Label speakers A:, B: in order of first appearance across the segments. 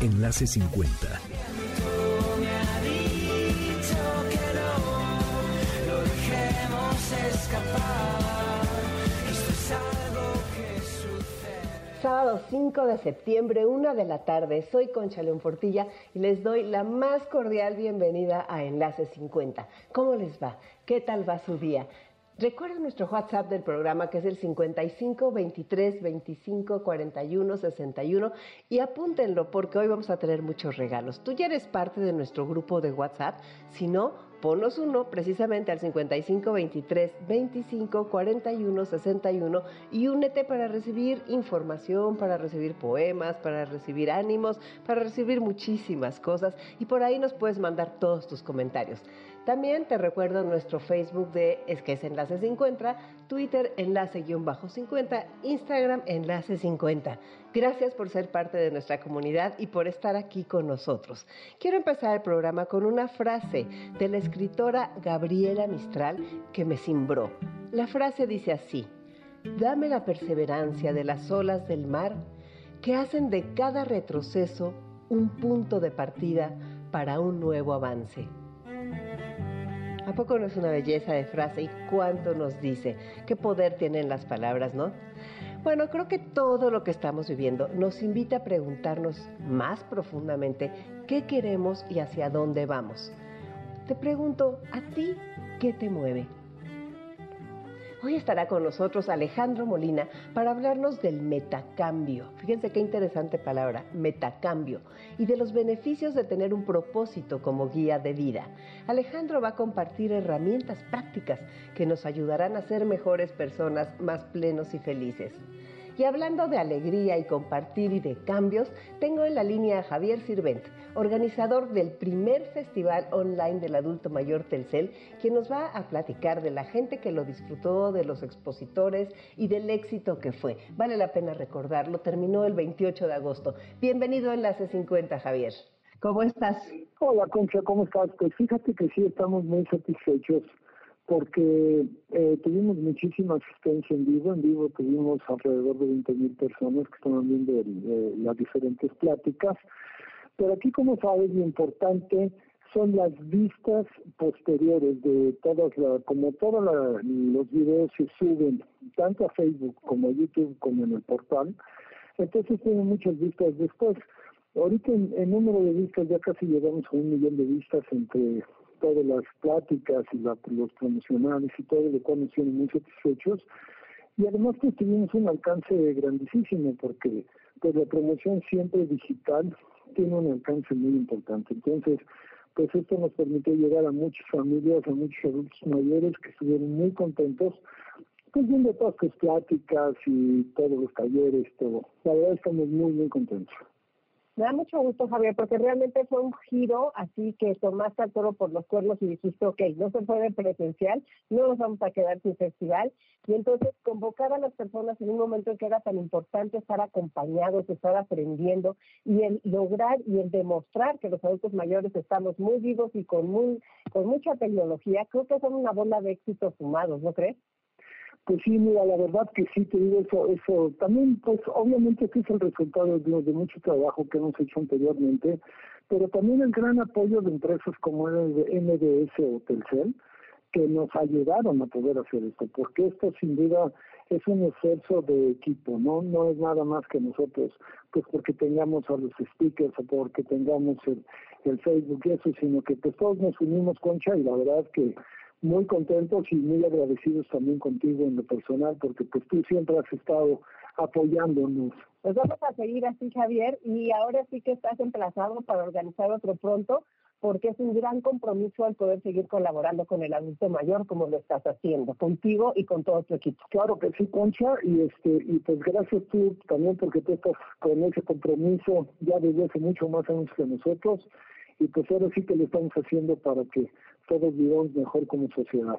A: Enlace 50
B: Sábado 5 de septiembre, una de la tarde. Soy Concha León Portilla y les doy la más cordial bienvenida a Enlace 50. ¿Cómo les va? ¿Qué tal va su día? Recuerden nuestro WhatsApp del programa que es el 55 23 25 41 61 y apúntenlo porque hoy vamos a tener muchos regalos. Tú ya eres parte de nuestro grupo de WhatsApp, si no, ponnos uno precisamente al 55 23 25 41 61 y únete para recibir información, para recibir poemas, para recibir ánimos, para recibir muchísimas cosas y por ahí nos puedes mandar todos tus comentarios. También te recuerdo nuestro Facebook de Es que es Enlace 50, Twitter Enlace-50, Instagram Enlace 50. Gracias por ser parte de nuestra comunidad y por estar aquí con nosotros. Quiero empezar el programa con una frase de la escritora Gabriela Mistral que me cimbró. La frase dice así, dame la perseverancia de las olas del mar que hacen de cada retroceso un punto de partida para un nuevo avance. ¿A poco no es una belleza de frase y cuánto nos dice? ¿Qué poder tienen las palabras, no? Bueno, creo que todo lo que estamos viviendo nos invita a preguntarnos más profundamente qué queremos y hacia dónde vamos. Te pregunto, ¿a ti qué te mueve? Hoy estará con nosotros Alejandro Molina para hablarnos del metacambio. Fíjense qué interesante palabra, metacambio, y de los beneficios de tener un propósito como guía de vida. Alejandro va a compartir herramientas prácticas que nos ayudarán a ser mejores personas, más plenos y felices. Y hablando de alegría y compartir y de cambios, tengo en la línea a Javier Sirvent, organizador del primer festival online del adulto mayor Telcel, quien nos va a platicar de la gente que lo disfrutó, de los expositores y del éxito que fue. Vale la pena recordarlo, terminó el 28 de agosto. Bienvenido a Enlace 50, Javier. ¿Cómo estás?
C: Hola, Concha, ¿cómo estás? Pues fíjate que sí, estamos muy satisfechos porque eh, tuvimos muchísima asistencia en vivo. En vivo tuvimos alrededor de 20 mil personas que estaban viendo eh, las diferentes pláticas. Pero aquí, como sabes, lo importante son las vistas posteriores de todas las, como todos los videos se suben tanto a Facebook como a YouTube como en el portal, entonces tienen muchas vistas después. Ahorita en, número de vistas ya casi llegamos a un millón de vistas entre todas las pláticas y los promocionales y todo, de cual nos tienen muy satisfechos. Y además que tuvimos un alcance grandísimo porque pues la promoción siempre digital tiene un alcance muy importante. Entonces, pues esto nos permitió llegar a muchas familias, a muchos adultos mayores que estuvieron muy contentos, pues viendo todas las pláticas y todos los talleres, todo. La verdad estamos muy, muy contentos.
B: Me da mucho gusto, Javier, porque realmente fue un giro así que tomaste al toro por los cuernos y dijiste, ok, no se puede presencial, no nos vamos a quedar sin festival. Y entonces convocar a las personas en un momento en que era tan importante estar acompañados, estar aprendiendo y el lograr y el demostrar que los adultos mayores estamos muy vivos y con, muy, con mucha tecnología, creo que son una bola de éxitos sumados, ¿no crees?
C: Pues sí, mira, la verdad que sí te digo eso, eso también, pues obviamente es el resultado de, de, mucho trabajo que hemos hecho anteriormente, pero también el gran apoyo de empresas como el de MDS o Telcel, que nos ayudaron a poder hacer esto, porque esto sin duda es un esfuerzo de equipo, no no es nada más que nosotros, pues porque tengamos a los speakers o porque tengamos el, el Facebook y eso, sino que pues todos nos unimos, Concha, y la verdad que muy contentos y muy agradecidos también contigo en lo personal, porque pues tú siempre has estado apoyándonos.
B: Pues vamos a seguir así, Javier, y ahora sí que estás emplazado para organizar otro pronto, porque es un gran compromiso el poder seguir colaborando con el adulto mayor como lo estás haciendo, contigo y con todo tu equipo.
C: Claro que sí, Concha, y este y pues gracias tú también porque tú estás con ese compromiso ya desde hace mucho más años que nosotros y pues ahora sí que lo estamos haciendo para que todos vivamos mejor como sociedad.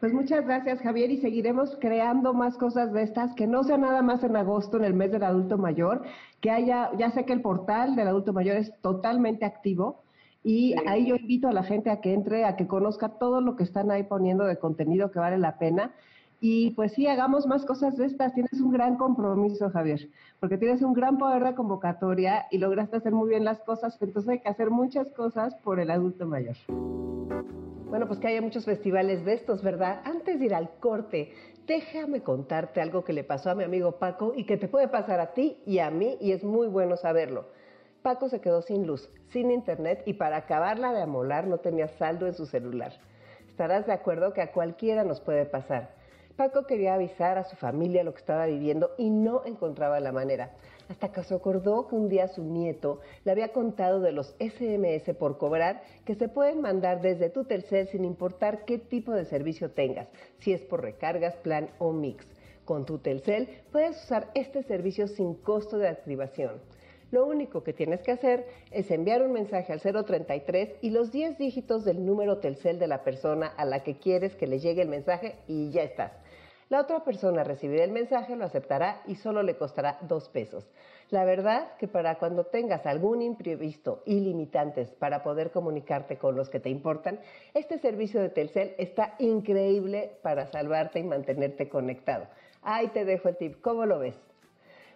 B: Pues muchas gracias Javier y seguiremos creando más cosas de estas, que no sea nada más en agosto, en el mes del adulto mayor, que haya, ya sé que el portal del adulto mayor es totalmente activo y ahí yo invito a la gente a que entre, a que conozca todo lo que están ahí poniendo de contenido que vale la pena. Y pues sí, hagamos más cosas de estas. Tienes un gran compromiso, Javier, porque tienes un gran poder de convocatoria y lograste hacer muy bien las cosas. Entonces hay que hacer muchas cosas por el adulto mayor. Bueno, pues que haya muchos festivales de estos, ¿verdad? Antes de ir al corte, déjame contarte algo que le pasó a mi amigo Paco y que te puede pasar a ti y a mí y es muy bueno saberlo. Paco se quedó sin luz, sin internet y para acabarla de amolar no tenía saldo en su celular. Estarás de acuerdo que a cualquiera nos puede pasar. Paco quería avisar a su familia lo que estaba viviendo y no encontraba la manera hasta que se acordó que un día su nieto le había contado de los SMS por cobrar que se pueden mandar desde tu Telcel sin importar qué tipo de servicio tengas, si es por recargas, plan o mix. Con tu Telcel puedes usar este servicio sin costo de activación. Lo único que tienes que hacer es enviar un mensaje al 033 y los 10 dígitos del número Telcel de la persona a la que quieres que le llegue el mensaje y ya estás. La otra persona recibirá el mensaje, lo aceptará y solo le costará dos pesos. La verdad que para cuando tengas algún imprevisto y limitantes para poder comunicarte con los que te importan, este servicio de Telcel está increíble para salvarte y mantenerte conectado. Ahí te dejo el tip. ¿Cómo lo ves?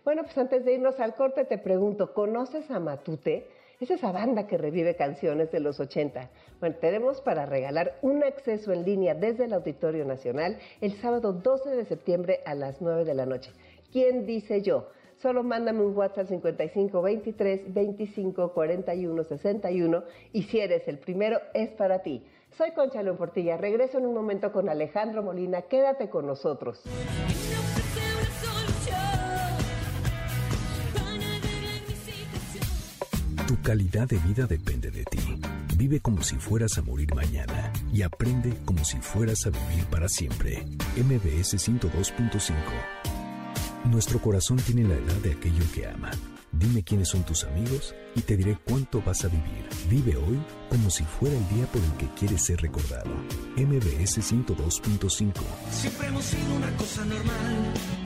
B: Bueno, pues antes de irnos al corte te pregunto, ¿conoces a Matute? Es esa banda que revive canciones de los 80. Bueno, tenemos para regalar un acceso en línea desde el Auditorio Nacional el sábado 12 de septiembre a las 9 de la noche. ¿Quién dice yo? Solo mándame un WhatsApp 55 23 25 41 61 y si eres el primero es para ti. Soy Concha León Portilla. Regreso en un momento con Alejandro Molina. Quédate con nosotros.
A: Calidad de vida depende de ti. Vive como si fueras a morir mañana y aprende como si fueras a vivir para siempre. MBS 102.5. Nuestro corazón tiene la edad de aquello que ama. Dime quiénes son tus amigos y te diré cuánto vas a vivir. Vive hoy como si fuera el día por el que quieres ser recordado. MBS 102.5.
D: Siempre hemos sido una cosa normal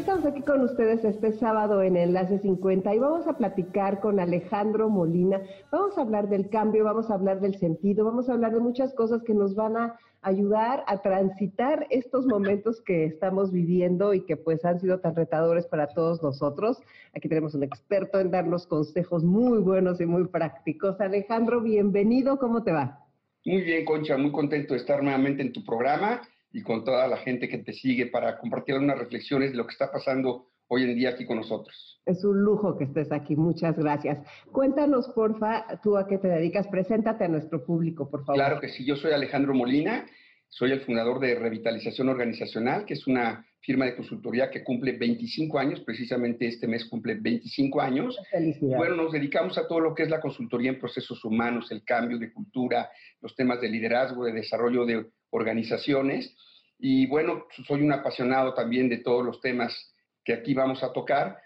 B: Estamos aquí con ustedes este sábado en Enlace 50 y vamos a platicar con Alejandro Molina. Vamos a hablar del cambio, vamos a hablar del sentido, vamos a hablar de muchas cosas que nos van a ayudar a transitar estos momentos que estamos viviendo y que pues han sido tan retadores para todos nosotros. Aquí tenemos un experto en darnos consejos muy buenos y muy prácticos. Alejandro, bienvenido, ¿cómo te va?
E: Muy bien, Concha, muy contento de estar nuevamente en tu programa y con toda la gente que te sigue para compartir algunas reflexiones de lo que está pasando hoy en día aquí con nosotros.
B: Es un lujo que estés aquí, muchas gracias. Cuéntanos, porfa, tú a qué te dedicas, preséntate a nuestro público, por favor.
E: Claro que sí, yo soy Alejandro Molina, soy el fundador de Revitalización Organizacional, que es una firma de consultoría que cumple 25 años, precisamente este mes cumple 25 años. Bueno, nos dedicamos a todo lo que es la consultoría en procesos humanos, el cambio de cultura, los temas de liderazgo, de desarrollo de organizaciones. Y bueno, soy un apasionado también de todos los temas que aquí vamos a tocar.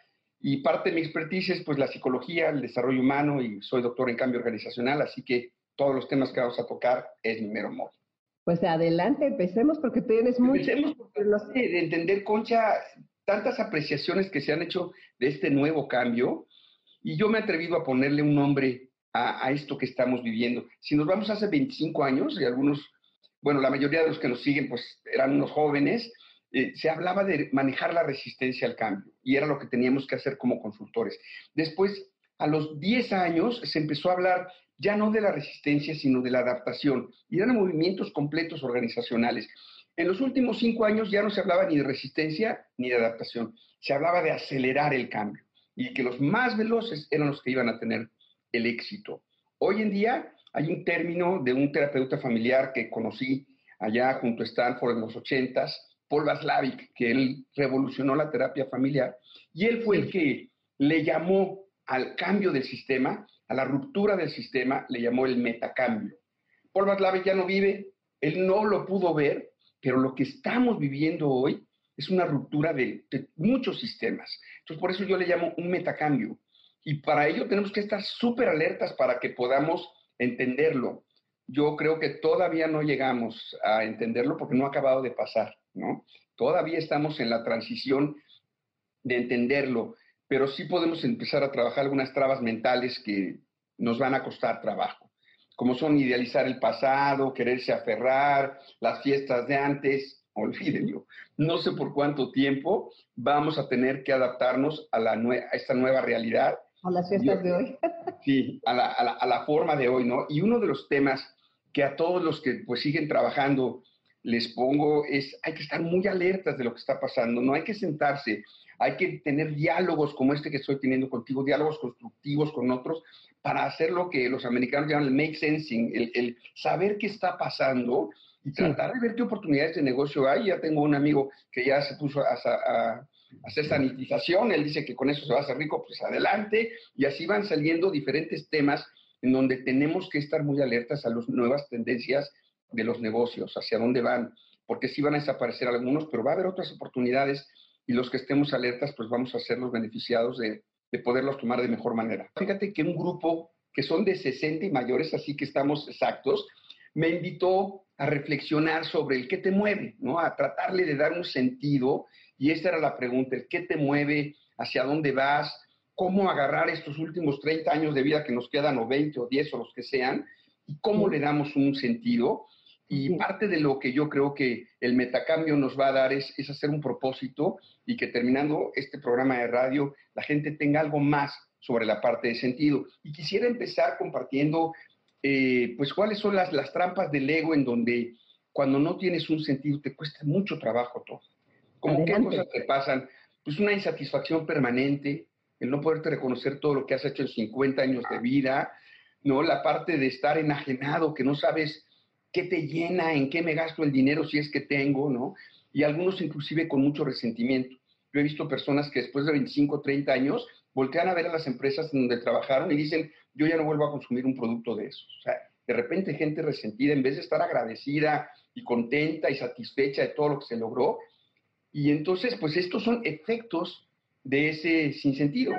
E: Y parte de mi expertise es pues la psicología, el desarrollo humano y soy doctor en cambio organizacional, así que todos los temas que vamos a tocar es mi mero modo.
B: Pues adelante, empecemos porque tienes mucho.
E: Empecemos porque no sé, de entender, Concha, tantas apreciaciones que se han hecho de este nuevo cambio y yo me he atrevido a ponerle un nombre a, a esto que estamos viviendo. Si nos vamos hace 25 años, y algunos bueno, la mayoría de los que nos siguen pues eran unos jóvenes, eh, se hablaba de manejar la resistencia al cambio y era lo que teníamos que hacer como consultores. Después, a los 10 años, se empezó a hablar ya no de la resistencia, sino de la adaptación y eran movimientos completos organizacionales. En los últimos cinco años ya no se hablaba ni de resistencia ni de adaptación, se hablaba de acelerar el cambio y que los más veloces eran los que iban a tener el éxito. Hoy en día hay un término de un terapeuta familiar que conocí allá junto a Stanford en los 80s, Paul Vaslavic, que él revolucionó la terapia familiar, y él fue el que le llamó al cambio del sistema, a la ruptura del sistema, le llamó el metacambio. Paul Václav ya no vive, él no lo pudo ver, pero lo que estamos viviendo hoy es una ruptura de, de muchos sistemas. Entonces, por eso yo le llamo un metacambio. Y para ello tenemos que estar súper alertas para que podamos entenderlo. Yo creo que todavía no llegamos a entenderlo porque no ha acabado de pasar, ¿no? Todavía estamos en la transición de entenderlo, pero sí podemos empezar a trabajar algunas trabas mentales que nos van a costar trabajo, como son idealizar el pasado, quererse aferrar, las fiestas de antes, olvídenlo. No sé por cuánto tiempo vamos a tener que adaptarnos a, la a esta nueva realidad.
B: A las fiestas de hoy.
E: sí, a la, a, la, a la, forma de hoy, ¿no? Y uno de los temas que a todos los que pues siguen trabajando les pongo es, hay que estar muy alertas de lo que está pasando, no hay que sentarse, hay que tener diálogos como este que estoy teniendo contigo, diálogos constructivos con otros, para hacer lo que los americanos llaman el make sensing, el, el saber qué está pasando y tratar de ver qué oportunidades de negocio hay. Ya tengo un amigo que ya se puso a, a, a, hacer sanitización, él dice que con eso se va a hacer rico, pues adelante, y así van saliendo diferentes temas en donde tenemos que estar muy alertas a las nuevas tendencias de los negocios, hacia dónde van, porque sí van a desaparecer algunos, pero va a haber otras oportunidades y los que estemos alertas, pues vamos a ser los beneficiados de, de poderlos tomar de mejor manera. Fíjate que un grupo que son de 60 y mayores, así que estamos exactos, me invitó a reflexionar sobre el qué te mueve, ¿no? A tratarle de dar un sentido, y esta era la pregunta, el qué te mueve, hacia dónde vas, cómo agarrar estos últimos 30 años de vida que nos quedan, o 20 o 10 o los que sean, y cómo le damos un sentido. Y parte de lo que yo creo que el metacambio nos va a dar es, es, hacer un propósito y que terminando este programa de radio la gente tenga algo más sobre la parte de sentido. Y quisiera empezar compartiendo, eh, pues, cuáles son las, las trampas del ego en donde cuando no tienes un sentido te cuesta mucho trabajo todo. Como qué cosas te pasan? Pues una insatisfacción permanente, el no poderte reconocer todo lo que has hecho en 50 años de vida, ¿no? La parte de estar enajenado, que no sabes qué te llena, en qué me gasto el dinero si es que tengo, ¿no? Y algunos inclusive con mucho resentimiento. Yo he visto personas que después de 25, 30 años voltean a ver a las empresas en donde trabajaron y dicen, yo ya no vuelvo a consumir un producto de esos. O sea, de repente gente resentida, en vez de estar agradecida y contenta y satisfecha de todo lo que se logró. Y entonces, pues estos son efectos de ese sinsentido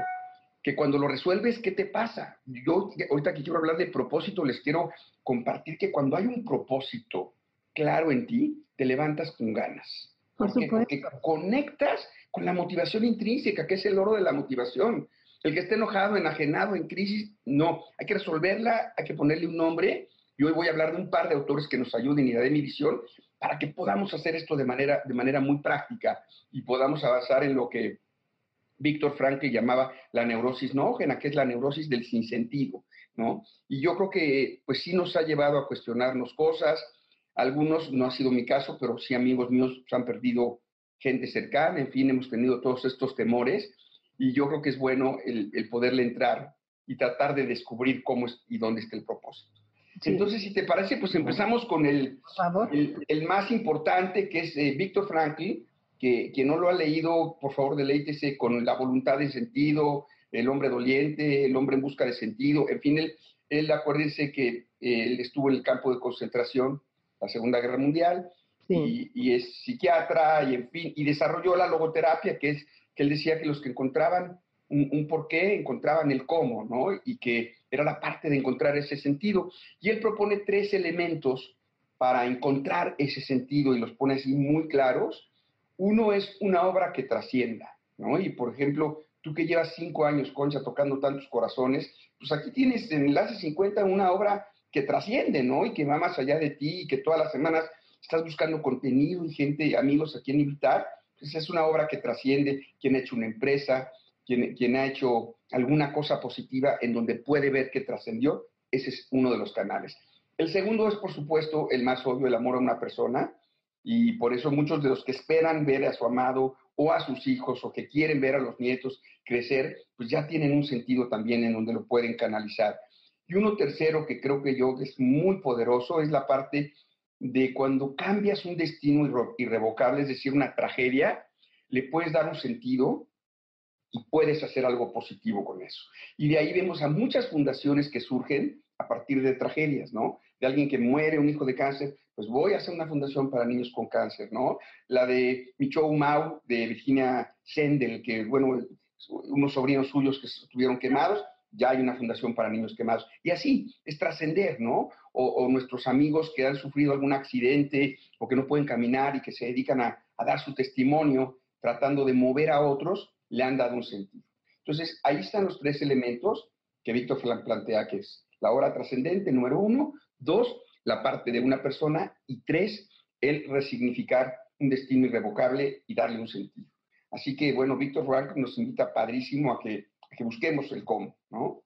E: que cuando lo resuelves, ¿qué te pasa? Yo ahorita que quiero hablar de propósito, les quiero compartir que cuando hay un propósito claro en ti, te levantas con ganas.
B: Por
E: porque,
B: supuesto.
E: porque conectas con la motivación intrínseca, que es el oro de la motivación. El que esté enojado, enajenado, en crisis, no. Hay que resolverla, hay que ponerle un nombre. Y hoy voy a hablar de un par de autores que nos ayuden y de mi visión para que podamos hacer esto de manera, de manera muy práctica y podamos avanzar en lo que Víctor Frankl llamaba la neurosis noógena, que es la neurosis del sinsentido, ¿no? Y yo creo que, pues sí nos ha llevado a cuestionarnos cosas. Algunos, no ha sido mi caso, pero sí amigos míos han perdido gente cercana, en fin, hemos tenido todos estos temores y yo creo que es bueno el, el poderle entrar y tratar de descubrir cómo es y dónde está el propósito. Sí. Entonces, si te parece, pues empezamos con el, el, el más importante, que es eh, Víctor Frankl, que quien no lo ha leído, por favor, deleítese con la voluntad de sentido, el hombre doliente, el hombre en busca de sentido, en fin, él, él acuérdense que él estuvo en el campo de concentración, la Segunda Guerra Mundial, sí. y, y, es psiquiatra, y en fin, y desarrolló la logoterapia, que es que él decía que los que encontraban un, un porqué, encontraban el cómo, ¿no? Y que era la parte de encontrar ese sentido. Y él propone tres elementos para encontrar ese sentido y los pone así muy claros. Uno es una obra que trascienda, ¿no? Y por ejemplo, tú que llevas cinco años, Concha, tocando tantos corazones, pues aquí tienes en Enlace 50 una obra que trasciende, ¿no? Y que va más allá de ti y que todas las semanas estás buscando contenido y gente, amigos a quien invitar. Pues es una obra que trasciende, quien ha hecho una empresa, quien, quien ha hecho alguna cosa positiva en donde puede ver que trascendió, ese es uno de los canales. El segundo es, por supuesto, el más obvio, el amor a una persona, y por eso muchos de los que esperan ver a su amado o a sus hijos o que quieren ver a los nietos crecer, pues ya tienen un sentido también en donde lo pueden canalizar. Y uno tercero que creo que yo es muy poderoso es la parte de cuando cambias un destino irrevocable, es decir, una tragedia, le puedes dar un sentido y puedes hacer algo positivo con eso. Y de ahí vemos a muchas fundaciones que surgen a partir de tragedias, ¿no? De alguien que muere, un hijo de cáncer, pues voy a hacer una fundación para niños con cáncer, ¿no? La de Michou Mau, de Virginia Sendel, que, bueno, unos sobrinos suyos que estuvieron quemados, ya hay una fundación para niños quemados. Y así, es trascender, ¿no? O, nuestros amigos que han sufrido algún accidente o que no pueden caminar y que se dedican a, a dar su testimonio tratando de mover a otros, le han dado un sentido. Entonces, ahí están los tres elementos que Víctor plantea, que es la hora trascendente, número uno, dos, la parte de una persona, y tres, el resignificar un destino irrevocable y darle un sentido. Así que, bueno, Víctor Frank nos invita padrísimo a que, que busquemos el cómo, ¿no?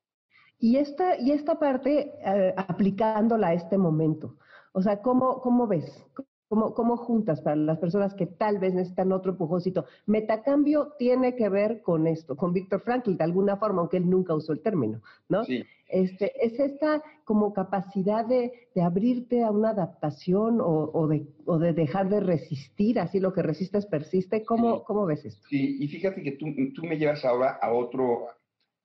B: Y esta, y esta parte, eh, aplicándola a este momento, o sea, ¿cómo, cómo ves? ¿Cómo, juntas para las personas que tal vez necesitan otro empujoncito? Metacambio tiene que ver con esto, con Víctor Frankl, de alguna forma, aunque él nunca usó el término, ¿no? Sí. Este, es esta como capacidad de, abrirte a una adaptación o, de, o, de, dejar de resistir, así lo que resistes persiste. ¿Cómo, ¿cómo ves esto?
E: Sí, y fíjate que tú, tú me llevas ahora a otro,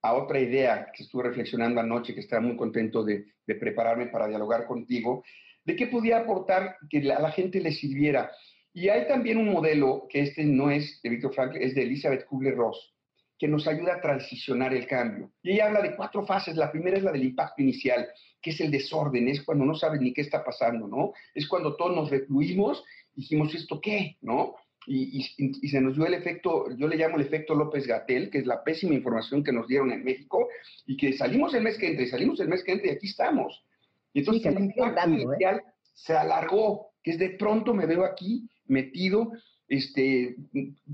E: a otra idea que estuve reflexionando anoche, que estaba muy contento de, de, prepararme para dialogar contigo, de qué podía aportar que a la gente le sirviera. Y hay también un modelo, que este no es de Víctor Frankl, es de Elizabeth Kubler-Ross, que nos ayuda a transicionar el cambio. Y ella habla de cuatro fases. La primera es la del impacto inicial, que es el desorden, es cuando no sabes ni qué está pasando, ¿no? Es cuando todos nos recluimos, dijimos, ¿esto qué? ¿No? Y, se nos dio el efecto, yo le llamo el efecto López Gatel, que es la pésima información que nos dieron en México, y que salimos el mes que entra, y salimos el mes que entra, y aquí estamos. Y entonces el impacto ¿eh? inicial se alargó, que es de pronto me veo aquí metido, este,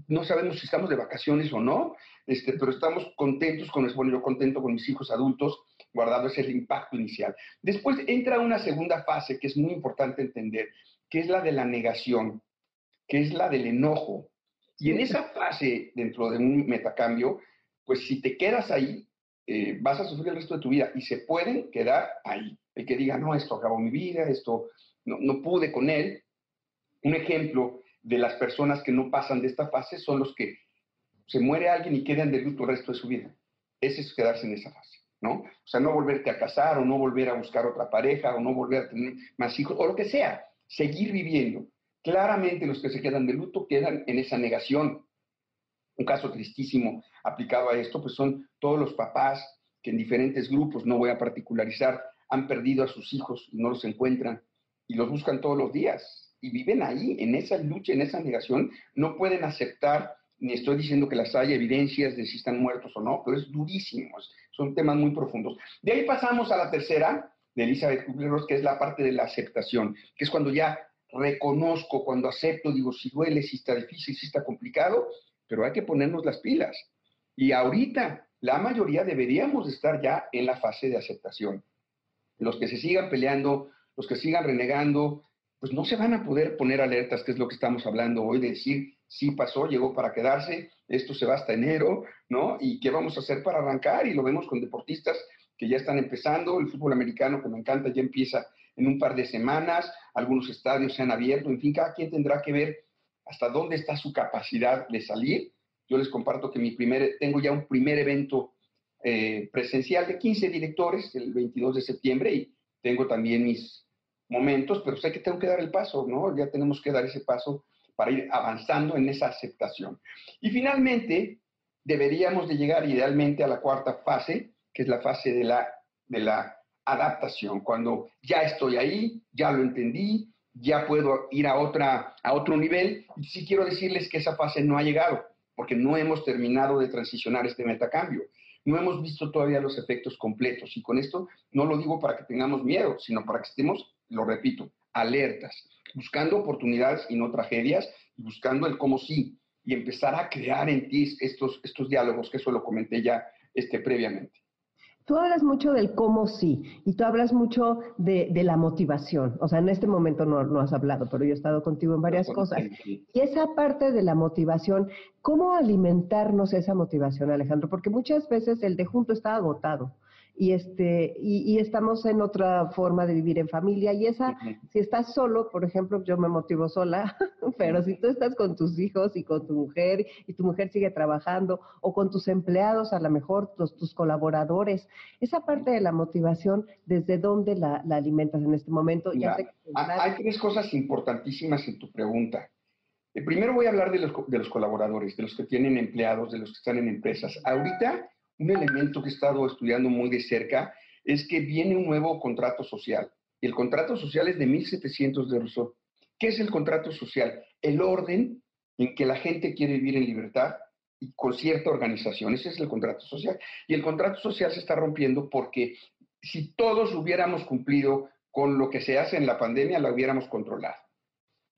E: no sabemos si estamos de vacaciones o no, este, pero estamos contentos con eso, bueno, yo contento con mis hijos adultos, guardando ese impacto inicial. Después entra una segunda fase que es muy importante entender, que es la de la negación, que es la del enojo. Y en esa fase, dentro de un metacambio, pues si te quedas ahí, eh, vas a sufrir el resto de tu vida y se pueden quedar ahí. El que diga, no, esto acabó mi vida, esto no, no pude con él. Un ejemplo de las personas que no pasan de esta fase son los que se muere alguien y quedan de luto el resto de su vida. Ese es quedarse en esa fase, ¿no? O sea, no volverte a casar o no volver a buscar otra pareja o no volver a tener más hijos o lo que sea. Seguir viviendo. Claramente los que se quedan de luto quedan en esa negación. Un caso tristísimo aplicado a esto, pues son todos los papás que en diferentes grupos, no voy a particularizar, han perdido a sus hijos y no los encuentran y los buscan todos los días y viven ahí, en esa lucha, en esa negación, no pueden aceptar, ni estoy diciendo que las haya evidencias de si están muertos o no, pero es durísimo, son temas muy profundos. De ahí pasamos a la tercera, de Elizabeth Kubler-Ross, que es la parte de la aceptación, que es cuando ya reconozco, cuando acepto, digo, si duele, si está difícil, si está complicado, pero hay que ponernos las pilas. Y ahorita la mayoría deberíamos estar ya en la fase de aceptación. Los que se sigan peleando, los que sigan renegando, pues no se van a poder poner alertas, que es lo que estamos hablando hoy, de decir, sí pasó, llegó para quedarse, esto se va hasta enero, ¿no? ¿Y qué vamos a hacer para arrancar? Y lo vemos con deportistas que ya están empezando, el fútbol americano, que me encanta, ya empieza en un par de semanas, algunos estadios se han abierto, en fin, cada quien tendrá que ver hasta dónde está su capacidad de salir. Yo les comparto que mi primer, tengo ya un primer evento eh, presencial de 15 directores el 22 de septiembre y tengo también mis momentos, pero sé que tengo que dar el paso, ¿no? Ya tenemos que dar ese paso para ir avanzando en esa aceptación. Y finalmente, deberíamos de llegar idealmente a la cuarta fase, que es la fase de la, de la adaptación, cuando ya estoy ahí, ya lo entendí, ya puedo ir a, otra, a otro nivel. Y sí quiero decirles que esa fase no ha llegado, porque no hemos terminado de transicionar este metacambio. No hemos visto todavía los efectos completos. Y con esto no lo digo para que tengamos miedo, sino para que estemos, lo repito, alertas, buscando oportunidades y no tragedias, y buscando el cómo sí, y empezar a crear en ti estos, estos diálogos, que eso lo comenté ya este, previamente.
B: Tú hablas mucho del cómo sí y tú hablas mucho de, la motivación. O sea, en este momento no, no, has hablado, pero yo he estado contigo en varias cosas. Y esa parte de la motivación, ¿cómo alimentarnos esa motivación, Alejandro? Porque muchas veces el de junto está agotado y este y, estamos en otra forma de vivir en familia. Y esa si estás solo por ejemplo yo me motivo sola pero si tú estás con tus hijos y con tu mujer y tu mujer sigue trabajando o con tus empleados a lo mejor tus, tus colaboradores esa parte de la motivación desde dónde la, alimentas en este momento
E: ya hay tres cosas importantísimas en tu pregunta. Eh, primero voy a hablar de los, de los colaboradores, de los que tienen empleados, de los que están en empresas. Ahorita un elemento que he estado estudiando muy de cerca es que viene un nuevo contrato social. Y el contrato social es de 1.700 de Rousseau. ¿Qué es el contrato social? El orden en que la gente quiere vivir en libertad y con cierta organización. Ese es el contrato social. Y el contrato social se está rompiendo porque si todos hubiéramos cumplido con lo que se hace en la pandemia, la hubiéramos controlado.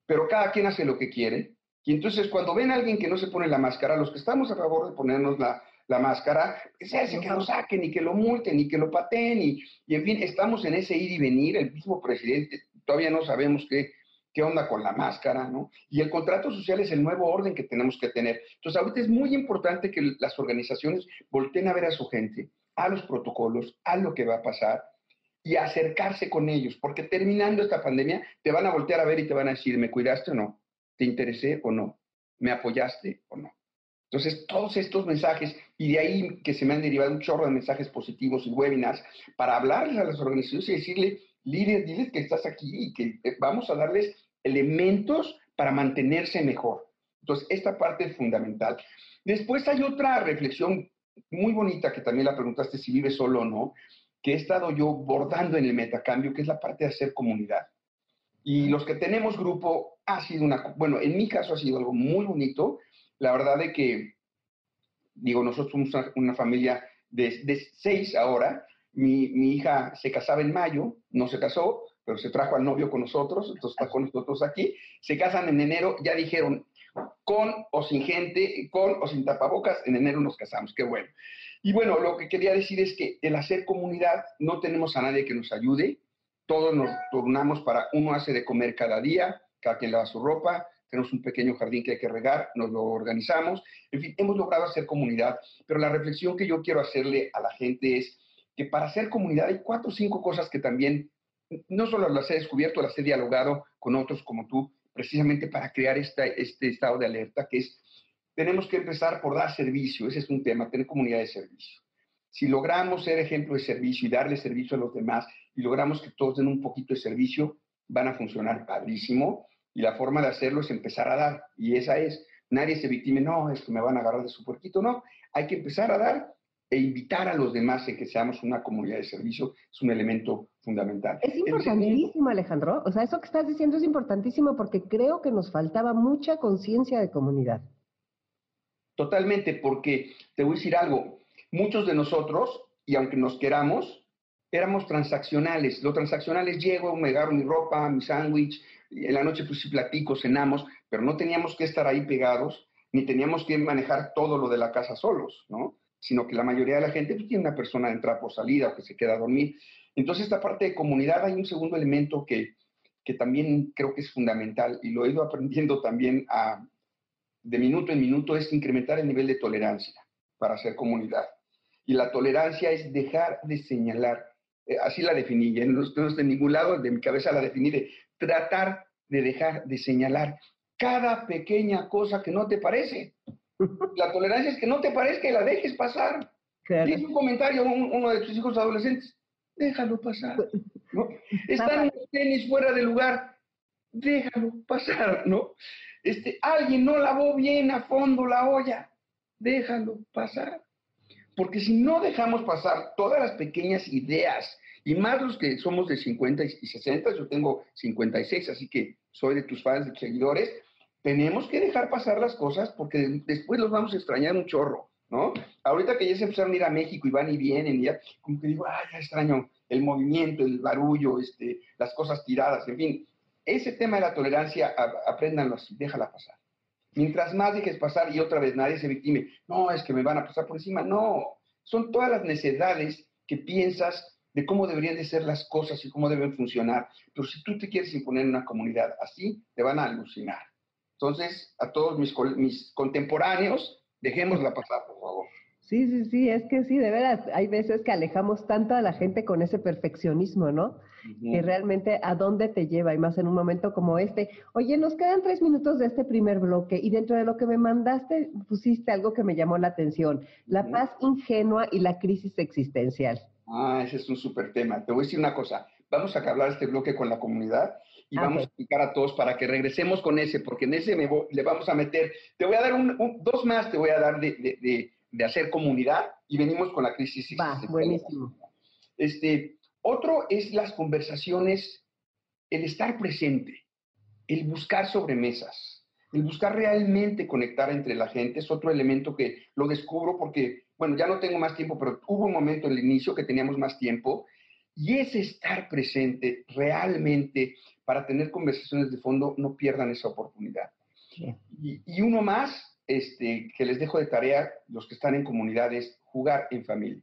E: Pero cada quien hace lo que quiere. Y entonces cuando ven a alguien que no se pone la máscara, los que estamos a favor de ponernos la, la máscara, se hace que lo saquen y que lo multen y que lo pateen y, y, en fin, estamos en ese ir y venir, el mismo presidente, todavía no sabemos qué, qué onda con la máscara, ¿no? Y el contrato social es el nuevo orden que tenemos que tener. Entonces, ahorita es muy importante que las organizaciones volteen a ver a su gente, a los protocolos, a lo que va a pasar y acercarse con ellos, porque terminando esta pandemia te van a voltear a ver y te van a decir, ¿me cuidaste o no? ¿Te interesé o no? ¿Me apoyaste o no? Entonces, todos estos mensajes, y de ahí que se me han derivado un chorro de mensajes positivos y webinars, para hablarles a las organizaciones y decirle, líder, diles que estás aquí y que eh, vamos a darles elementos para mantenerse mejor. Entonces, esta parte es fundamental. Después hay otra reflexión muy bonita que también la preguntaste si vive solo o no, que he estado yo bordando en el metacambio, que es la parte de hacer comunidad. Y los que tenemos grupo ha sido una, bueno, en mi caso ha sido algo muy bonito, la verdad de que, digo, nosotros somos una, familia de, seis ahora. Mi, hija se casaba en mayo, no se casó, pero se trajo al novio con nosotros, entonces está con nosotros aquí. Se casan en enero, ya dijeron, con o sin gente, con o sin tapabocas, en enero nos casamos, qué bueno. Y bueno, lo que quería decir es que el hacer comunidad, no tenemos a nadie que nos ayude, todos nos turnamos para uno hace de comer cada día, cada quien lava su ropa, tenemos un pequeño jardín que hay que regar, nos lo organizamos, en fin, hemos logrado hacer comunidad, pero la reflexión que yo quiero hacerle a la gente es que para hacer comunidad hay cuatro o cinco cosas que también no solo las he descubierto, las he dialogado con otros como tú, precisamente para crear esta, este estado de alerta, que es, tenemos que empezar por dar servicio, ese es un tema, tener comunidad de servicio. Si logramos ser ejemplo de servicio y darle servicio a los demás y logramos que todos den un poquito de servicio, van a funcionar padrísimo. Y la forma de hacerlo es empezar a dar. Y esa es, nadie se victime, no, es que me van a agarrar de su puerquito, no. Hay que empezar a dar e invitar a los demás en que seamos una comunidad de servicio es un elemento fundamental.
B: Es importantísimo, Alejandro. O sea, eso que estás diciendo es importantísimo porque creo que nos faltaba mucha conciencia de comunidad.
E: Totalmente, porque te voy a decir algo, muchos de nosotros, y aunque nos queramos, éramos transaccionales. Lo transaccional es llego, me agarro mi ropa, mi sándwich, en la noche pues sí platico, cenamos, pero no teníamos que estar ahí pegados, ni teníamos que manejar todo lo de la casa solos, ¿no? Sino que la mayoría de la gente pues, tiene una persona de entrada por salida o que se queda a dormir. Entonces, esta parte de comunidad hay un segundo elemento que, que también creo que es fundamental y lo he ido aprendiendo también a, de minuto en minuto, es incrementar el nivel de tolerancia para hacer comunidad. Y la tolerancia es dejar de señalar. Eh, así la definí, ya no, estoy en ningún lado, de mi cabeza la definí de tratar de dejar de señalar cada pequeña cosa que no te parece. La tolerancia es que no te parezca y la dejes pasar. Dice un comentario uno de tus hijos adolescentes, déjalo pasar. ¿no? Están los tenis fuera de lugar, déjalo pasar, ¿no? Este, alguien no lavó bien a fondo la olla, déjalo pasar. Porque si no dejamos pasar todas las pequeñas ideas y más los que somos de 50 y 60, yo tengo 56, así que soy de tus fans, de tus seguidores, tenemos que dejar pasar las cosas porque después los vamos a extrañar un chorro, ¿no? Ahorita que ya se empezaron a ir a México y van y vienen, y ya como que digo, ay, ya extraño el movimiento, el barullo, este, las cosas tiradas, en fin. Ese tema de la tolerancia, apréndanlo así, déjala pasar. Mientras más dejes pasar y otra vez nadie se victime, no, es que me van a pasar por encima, no, son todas las necesidades que piensas de cómo deberían de ser las cosas y cómo deben funcionar. Pero si tú te quieres imponer en una comunidad así, te van a alucinar. Entonces, a todos mis, mis contemporáneos, dejémosla pasar, por favor.
B: Sí, sí, sí, es que sí, de veras, hay veces que alejamos tanto a la gente con ese perfeccionismo, ¿no? Que realmente a dónde te lleva, y más en un momento como este. Oye, nos quedan tres minutos de este primer bloque, y dentro de lo que me mandaste, pusiste algo que me llamó la atención, la paz ingenua y la crisis existencial.
E: Ah, ese es un súper tema. Te voy a decir una cosa, vamos a hablar este bloque con la comunidad y vamos a explicar a todos para que regresemos con ese, porque en ese le vamos a meter, te voy a dar un, dos más, te voy a dar de de hacer comunidad y venimos con la crisis.
B: Va, buenísimo.
E: Este, otro es las conversaciones, el estar presente, el buscar sobremesas, el buscar realmente conectar entre la gente es otro elemento que lo descubro porque, bueno, ya no tengo más tiempo, pero hubo un momento en el inicio que teníamos más tiempo y es estar presente realmente para tener conversaciones de fondo, no pierdan esa oportunidad. Y, y, uno más, este, que les dejo de tarea, los que están en comunidades, jugar en familia.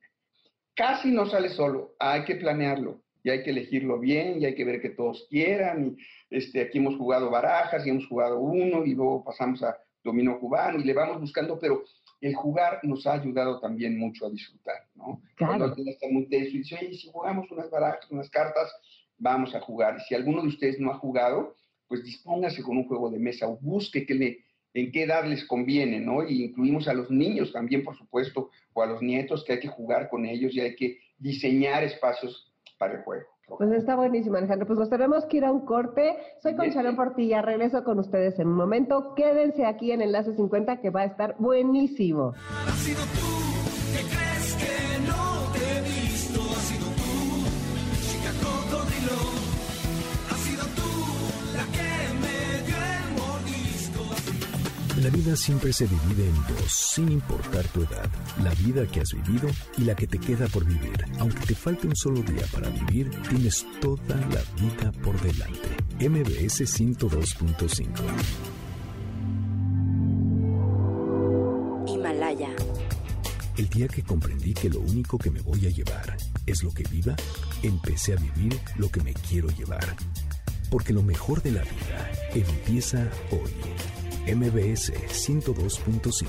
E: Casi no sale solo, hay que planearlo y hay que elegirlo bien y hay que ver que todos quieran. Y, este, aquí hemos jugado barajas y hemos jugado uno y luego pasamos a dominó cubano y le vamos buscando, pero el jugar nos ha ayudado también mucho a disfrutar, ¿no? Cuando alguien está muy tenso y dice, oye, si jugamos unas barajas, unas cartas, vamos a jugar. Y si alguno de ustedes no ha jugado, pues dispóngase con un juego de mesa o busque que le, en qué edad les conviene, ¿no? Y incluimos a los niños también, por supuesto, o a los nietos, que hay que jugar con ellos y hay que diseñar espacios para el juego.
B: Pues está buenísimo, Alejandro. Pues nos tenemos que ir a un corte. Soy Conchalón Portilla, regreso con ustedes en un momento. Quédense aquí en Enlace 50 que va a estar buenísimo.
A: La vida siempre se divide en dos, sin importar tu edad. La vida que has vivido y la que te queda por vivir. Aunque te falte un solo día para vivir, tienes toda la vida por delante. MBS 102.5
F: Himalaya.
A: El día que comprendí que lo único que me voy a llevar es lo que viva, empecé a vivir lo que me quiero llevar. Porque lo mejor de la vida empieza hoy. MBS 102.5.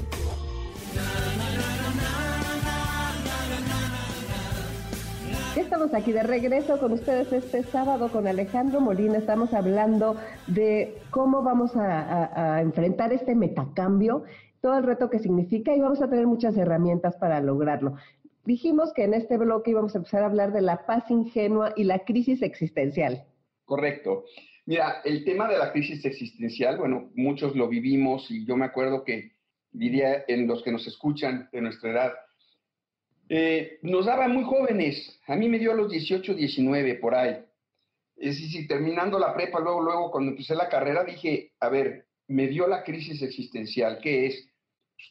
B: Estamos aquí de regreso con ustedes este sábado con Alejandro Molina. Estamos hablando de cómo vamos a, a, enfrentar este metacambio, todo el reto que significa y vamos a tener muchas herramientas para lograrlo. Dijimos que en este bloque íbamos a empezar a hablar de la paz ingenua y la crisis existencial.
E: Correcto. Mira, el tema de la crisis existencial, bueno, muchos lo vivimos y yo me acuerdo que diría en los que nos escuchan de nuestra edad, eh, nos daba muy jóvenes. A mí me dio a los 18, 19 por ahí. Es decir, terminando la prepa, luego, luego, cuando empecé la carrera, dije, a ver, me dio la crisis existencial. ¿Qué es?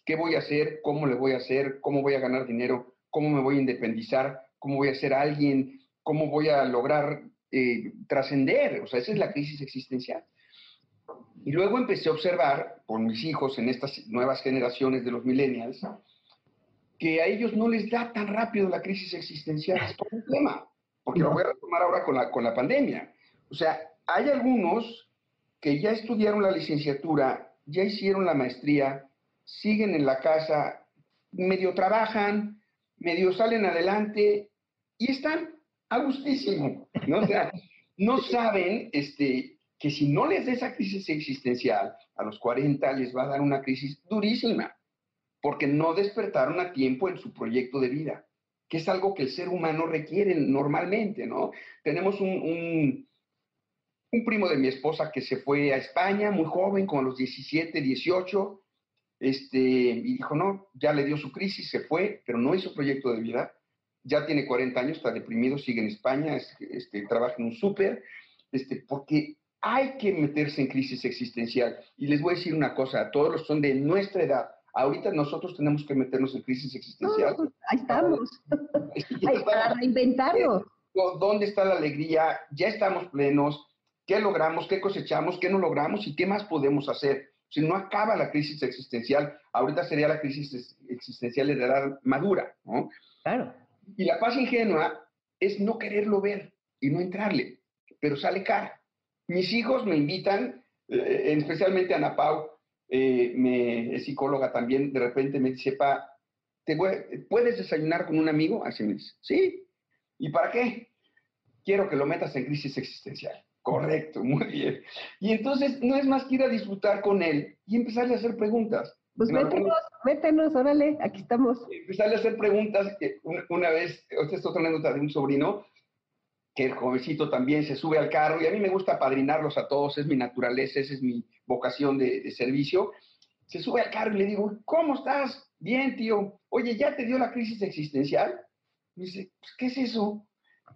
E: ¿Qué voy a hacer? ¿Cómo le voy a hacer? ¿Cómo voy a ganar dinero? ¿Cómo me voy a independizar? ¿Cómo voy a ser alguien? ¿Cómo voy a lograr eh, trascender, o sea, esa es la crisis existencial. Y luego empecé a observar con mis hijos en estas nuevas generaciones de los millennials que a ellos no les da tan rápido la crisis existencial. Es un problema, porque lo voy a retomar ahora con la, con la pandemia. O sea, hay algunos que ya estudiaron la licenciatura, ya hicieron la maestría, siguen en la casa, medio trabajan, medio salen adelante y están a gustísimo, ¿no? O sea, no saben este, que si no les da esa crisis existencial, a los 40 les va a dar una crisis durísima, porque no despertaron a tiempo en su proyecto de vida, que es algo que el ser humano requiere normalmente, ¿no? Tenemos un, un, un primo de mi esposa que se fue a España muy joven, con los 17, 18, este, y dijo, no, ya le dio su crisis, se fue, pero no hizo proyecto de vida ya tiene 40 años, está deprimido, sigue en España, este, trabaja en un súper, este, porque hay que meterse en crisis existencial. Y les voy a decir una cosa, a todos los que son de nuestra edad, ahorita nosotros tenemos que meternos en crisis existencial.
B: Ahí estamos. para reinventarnos.
E: ¿Dónde está la alegría? Ya estamos plenos. ¿Qué logramos? ¿Qué cosechamos? ¿Qué no logramos? ¿Y qué más podemos hacer? Si no acaba la crisis existencial, ahorita sería la crisis existencial de edad madura, ¿no?
B: Claro.
E: Y la paz ingenua es no quererlo ver y no entrarle, pero sale cara. Mis hijos me invitan, eh, especialmente Ana Pau, eh, me, es psicóloga también, de repente me dice, pa, ¿puedes desayunar con un amigo? Así me dice, sí. ¿Y para qué? Quiero que lo metas en crisis existencial. Correcto, muy bien. Y entonces no es más que ir a disfrutar con él y empezarle a hacer preguntas.
B: Pues métenos, métenos, órale, aquí estamos.
E: Empezarle a hacer preguntas. Una, vez, esta es otra anécdota de un sobrino, que el jovencito también se sube al carro y a mí me gusta padrinarlos a todos, es mi naturaleza, esa es mi vocación de, de servicio. Se sube al carro y le digo, ¿cómo estás? Bien, tío. Oye, ¿ya te dio la crisis existencial? Me dice, pues, ¿qué es eso?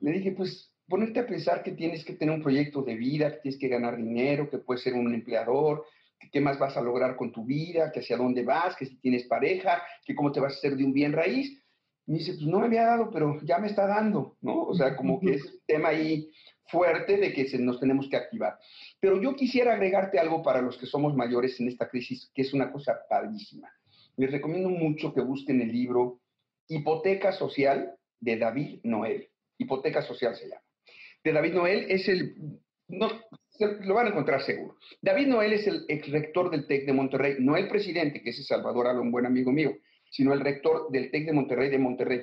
E: Le dije, pues ponerte a pensar que tienes que tener un proyecto de vida, que tienes que ganar dinero, que puedes ser un empleador, qué más vas a lograr con tu vida, que hacia dónde vas, que si tienes pareja, que cómo te vas a hacer de un bien raíz. Me dice, pues no me había dado, pero ya me está dando, ¿no? O sea, como que es un tema ahí fuerte de que nos tenemos que activar. Pero yo quisiera agregarte algo para los que somos mayores en esta crisis, que es una cosa padrísima. Les recomiendo mucho que busquen el libro Hipoteca Social de David Noel. Hipoteca Social se llama de David Noel es el, no, lo van a encontrar seguro. David Noel es el ex rector del TEC de Monterrey, no el presidente, que es Salvador Alon, un buen amigo mío, sino el rector del TEC de Monterrey de Monterrey,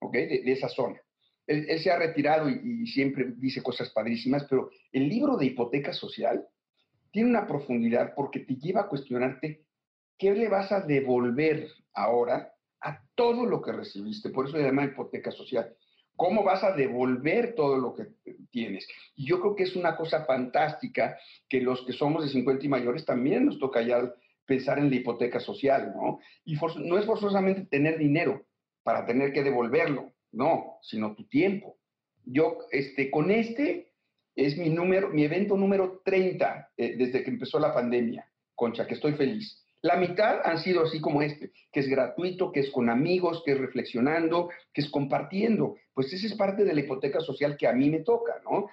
E: ¿ok? De, esa zona. Él, se ha retirado y, siempre dice cosas padrísimas, pero el libro de hipoteca social tiene una profundidad porque te lleva a cuestionarte qué le vas a devolver ahora a todo lo que recibiste. Por eso se llama hipoteca social. ¿Cómo vas a devolver todo lo que tienes? Y yo creo que es una cosa fantástica que los que somos de 50 y mayores también nos toca ya pensar en la hipoteca social, ¿no? Y no es forzosamente tener dinero para tener que devolverlo, no, sino tu tiempo. Yo, este, con este es mi número, mi evento número 30 eh, desde que empezó la pandemia, Concha, que estoy feliz. La mitad han sido así como este, que es gratuito, que es con amigos, que es reflexionando, que es compartiendo. Pues esa es parte de la hipoteca social que a mí me toca, ¿no?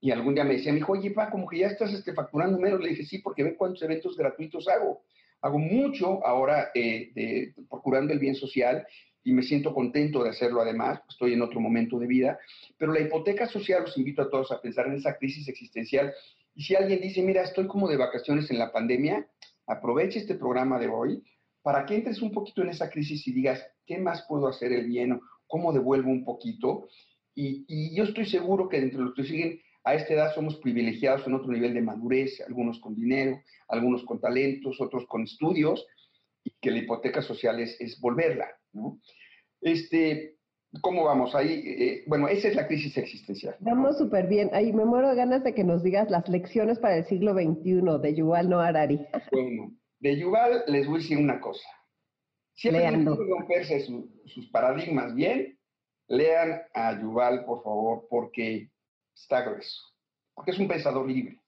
E: Y algún día me decía, mi hijo, oye, pa, como que ya estás este, facturando menos. Le dije, sí, porque ve cuántos eventos gratuitos hago. Hago mucho ahora eh, de, procurando el bien social y me siento contento de hacerlo además, estoy en otro momento de vida, pero la hipoteca social los invito a todos a pensar en esa crisis existencial. Y si alguien dice, mira, estoy como de vacaciones en la pandemia, aproveche este programa de hoy para que entres un poquito en esa crisis y digas, ¿qué más puedo hacer el bien? ¿Cómo devuelvo un poquito? Y, yo estoy seguro que entre los que siguen a esta edad somos privilegiados en otro nivel de madurez, algunos con dinero, algunos con talentos, otros con estudios, y que la hipoteca social es, volverla. Este, ¿Cómo vamos? Ahí, eh, bueno, esa es la crisis existencial.
B: Vamos súper bien. Ahí me muero de ganas de que nos digas las lecciones para el siglo XXI de Yuval Noah Harari.
E: Bueno, de Yuval les voy a decir una cosa. Siempre tienen que romperse sus paradigmas bien. Lean a Yuval, por favor, porque está grueso. Porque es un pensador libre.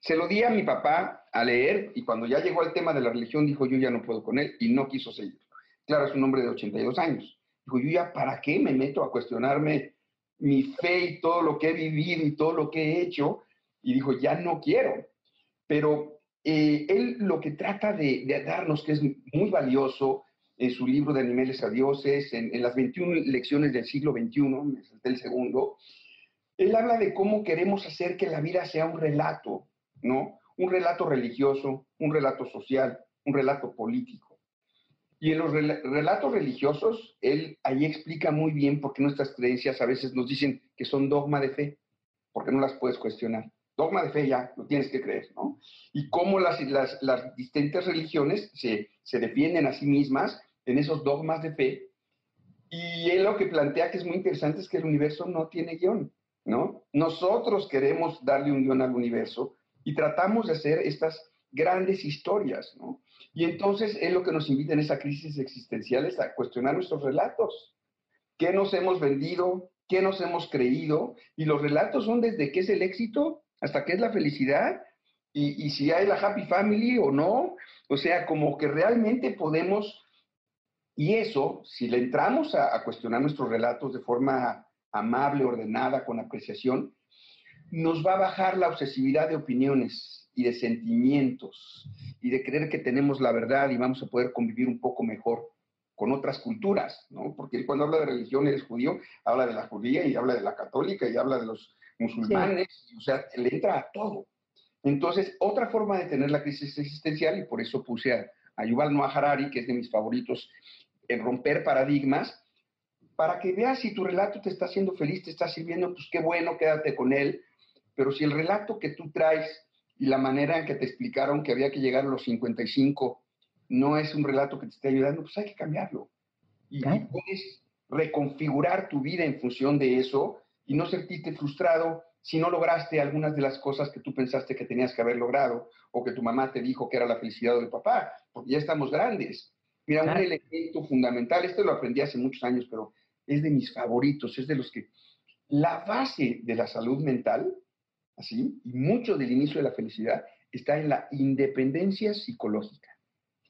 E: Se lo di a mi papá a leer y cuando ya llegó al tema de la religión dijo yo ya no puedo con él y no quiso seguir. Claro, es un hombre de 82 años Digo, yo ya, ¿para qué me meto a cuestionarme mi fe y todo lo que he vivido y todo lo que he hecho? Y dijo, ya no quiero. Pero eh, él lo que trata de, darnos, que es muy valioso, en su libro de Animales a Dioses, en, las 21 lecciones del siglo XXI, me el segundo, él habla de cómo queremos hacer que la vida sea un relato, ¿no? Un relato religioso, un relato social, un relato político. Y en los relatos religiosos, él ahí explica muy bien por qué nuestras creencias a veces nos dicen que son dogma de fe, porque no las puedes cuestionar. Dogma de fe ya, lo tienes que creer, ¿no? Y cómo las, las, las distintas religiones se, se defienden a sí mismas en esos dogmas de fe. Y él lo que plantea que es muy interesante es que el universo no tiene guion, ¿no? Nosotros queremos darle un guion al universo y tratamos de hacer estas grandes historias, ¿no? Y entonces es lo que nos invita en esa crisis existencial a cuestionar nuestros relatos. ¿Qué nos hemos vendido? ¿Qué nos hemos creído? Y los relatos son desde qué es el éxito hasta qué es la felicidad y, si hay la happy family o no. O sea, como que realmente podemos, y eso, si le entramos a cuestionar nuestros relatos de forma amable, ordenada, con apreciación, nos va a bajar la obsesividad de opiniones y de sentimientos y de creer que tenemos la verdad y vamos a poder convivir un poco mejor con otras culturas, ¿no? Porque cuando habla de religión eres judío, habla de la judía y habla de la católica y habla de los musulmanes, o sea, le entra a todo. Entonces, otra forma de tener la crisis existencial, y por eso puse a, a Yuval Noah Harari, que es de mis favoritos en romper paradigmas para que veas si tu relato te está haciendo feliz, te está sirviendo, pues qué bueno, quédate con él. Pero si el relato que tú traes y la manera en que te explicaron que había que llegar a los 55 no es un relato que te esté ayudando, pues hay que cambiarlo. Y, puedes reconfigurar tu vida en función de eso y no sentirte frustrado si no lograste algunas de las cosas que tú pensaste que tenías que haber logrado o que tu mamá te dijo que era la felicidad del papá, porque ya estamos grandes. Mira, un elemento fundamental, esto lo aprendí hace muchos años, pero es de mis favoritos, es de los que la base de la salud mental, así, y mucho del inicio de la felicidad, está en la independencia psicológica.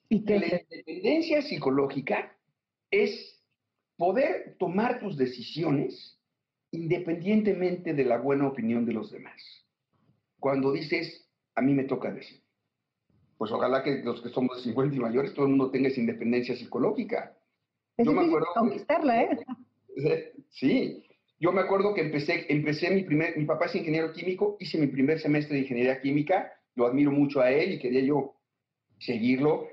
E: ¿Y qué la independencia psicológica es poder tomar tus decisiones independientemente de la buena opinión de los demás. Cuando dices, a mí me toca decir, pues ojalá que los que somos de 50 y mayores, todo el mundo tenga esa independencia psicológica.
B: yo me acuerdo conquistarla, ¿eh?
E: Sí, yo me acuerdo que empecé, empecé mi primer, mi papá es ingeniero químico, hice mi primer semestre de ingeniería química, lo admiro mucho a él y quería yo seguirlo,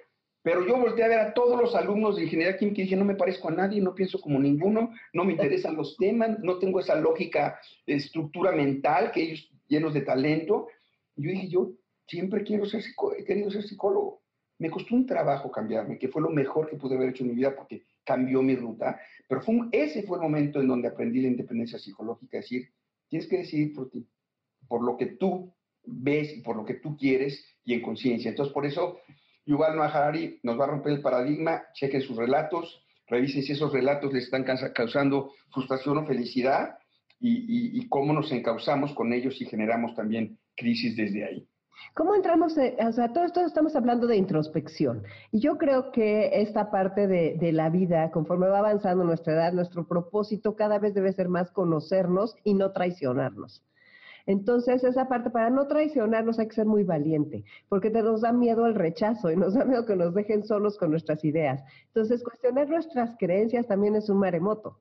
E: pero yo volteé a ver a todos los alumnos de ingeniería química y dije, no me parezco a nadie, no pienso como ninguno, no me interesan los temas, no tengo esa lógica, estructura mental que ellos llenos de talento. Y yo dije, yo siempre quiero ser he querido ser psicólogo. Me costó un trabajo cambiarme, que fue lo mejor que pude haber hecho en mi vida porque cambió mi ruta, pero fue ese fue el momento en donde aprendí la independencia psicológica, es decir, tienes que decidir por ti, por lo que tú ves y por lo que tú quieres y en conciencia. Entonces, por eso, Yuval Noah Harari nos va a romper el paradigma, chequen sus relatos, revisen si esos relatos les están causando frustración o felicidad y, y cómo nos encauzamos con ellos y generamos también crisis desde ahí.
B: ¿Cómo entramos? o sea, todo esto estamos hablando de introspección. Y yo creo que esta parte de, la vida, conforme va avanzando nuestra edad, nuestro propósito cada vez debe ser más conocernos y no traicionarnos. Entonces, esa parte, para no traicionarnos hay que ser muy valiente, porque te nos da miedo el rechazo y nos da miedo que nos dejen solos con nuestras ideas. Entonces, cuestionar nuestras creencias también es un maremoto.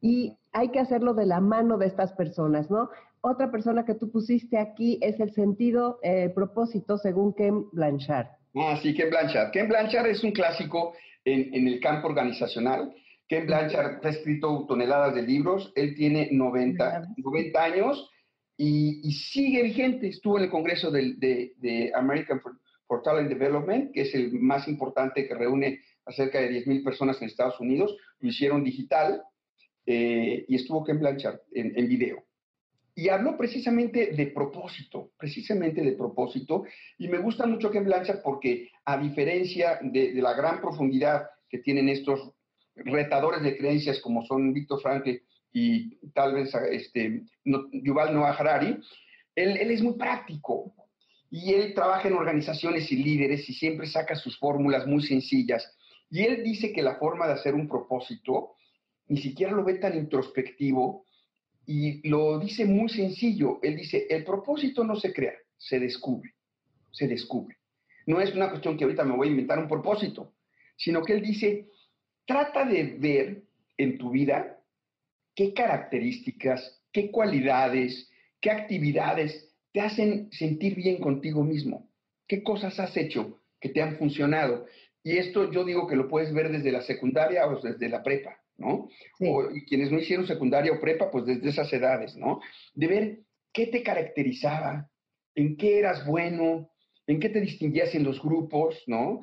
B: Y hay que hacerlo de la mano de estas personas, ¿no? Otra persona que tú pusiste aquí es el sentido, eh, propósito, según Ken Blanchard.
E: Ah, sí, Ken Blanchard. Ken Blanchard es un clásico en, el campo organizacional. Ken Blanchard ha escrito toneladas de libros. Él tiene 90, 90 años y, sigue vigente. Estuvo en el Congreso de, American for, Talent Development, que es el más importante que reúne a cerca de 10.000 personas en Estados Unidos. Lo hicieron digital eh, y estuvo Ken Blanchard en, en video y habló precisamente de propósito, precisamente de propósito, y me gusta mucho Ken Blanchard porque a diferencia de, la gran profundidad que tienen estos retadores de creencias como son Víctor Frankl y tal vez este, Yuval Noah Harari, él es muy práctico y él trabaja en organizaciones y líderes y siempre saca sus fórmulas muy sencillas. Y él dice que la forma de hacer un propósito ni siquiera lo ve tan introspectivo, y lo dice muy sencillo. Él dice, el propósito no se crea, se descubre, se descubre. No es una cuestión que ahorita me voy a inventar un propósito, sino que él dice, trata de ver en tu vida qué características, qué cualidades, qué actividades te hacen sentir bien contigo mismo, qué cosas has hecho que te han funcionado. Y esto yo digo que lo puedes ver desde la secundaria o desde la prepa. ¿No? O, y quienes no hicieron secundaria o prepa, pues desde esas edades, ¿no? De ver qué te caracterizaba, en qué eras bueno, en qué te distinguías en los grupos, ¿no?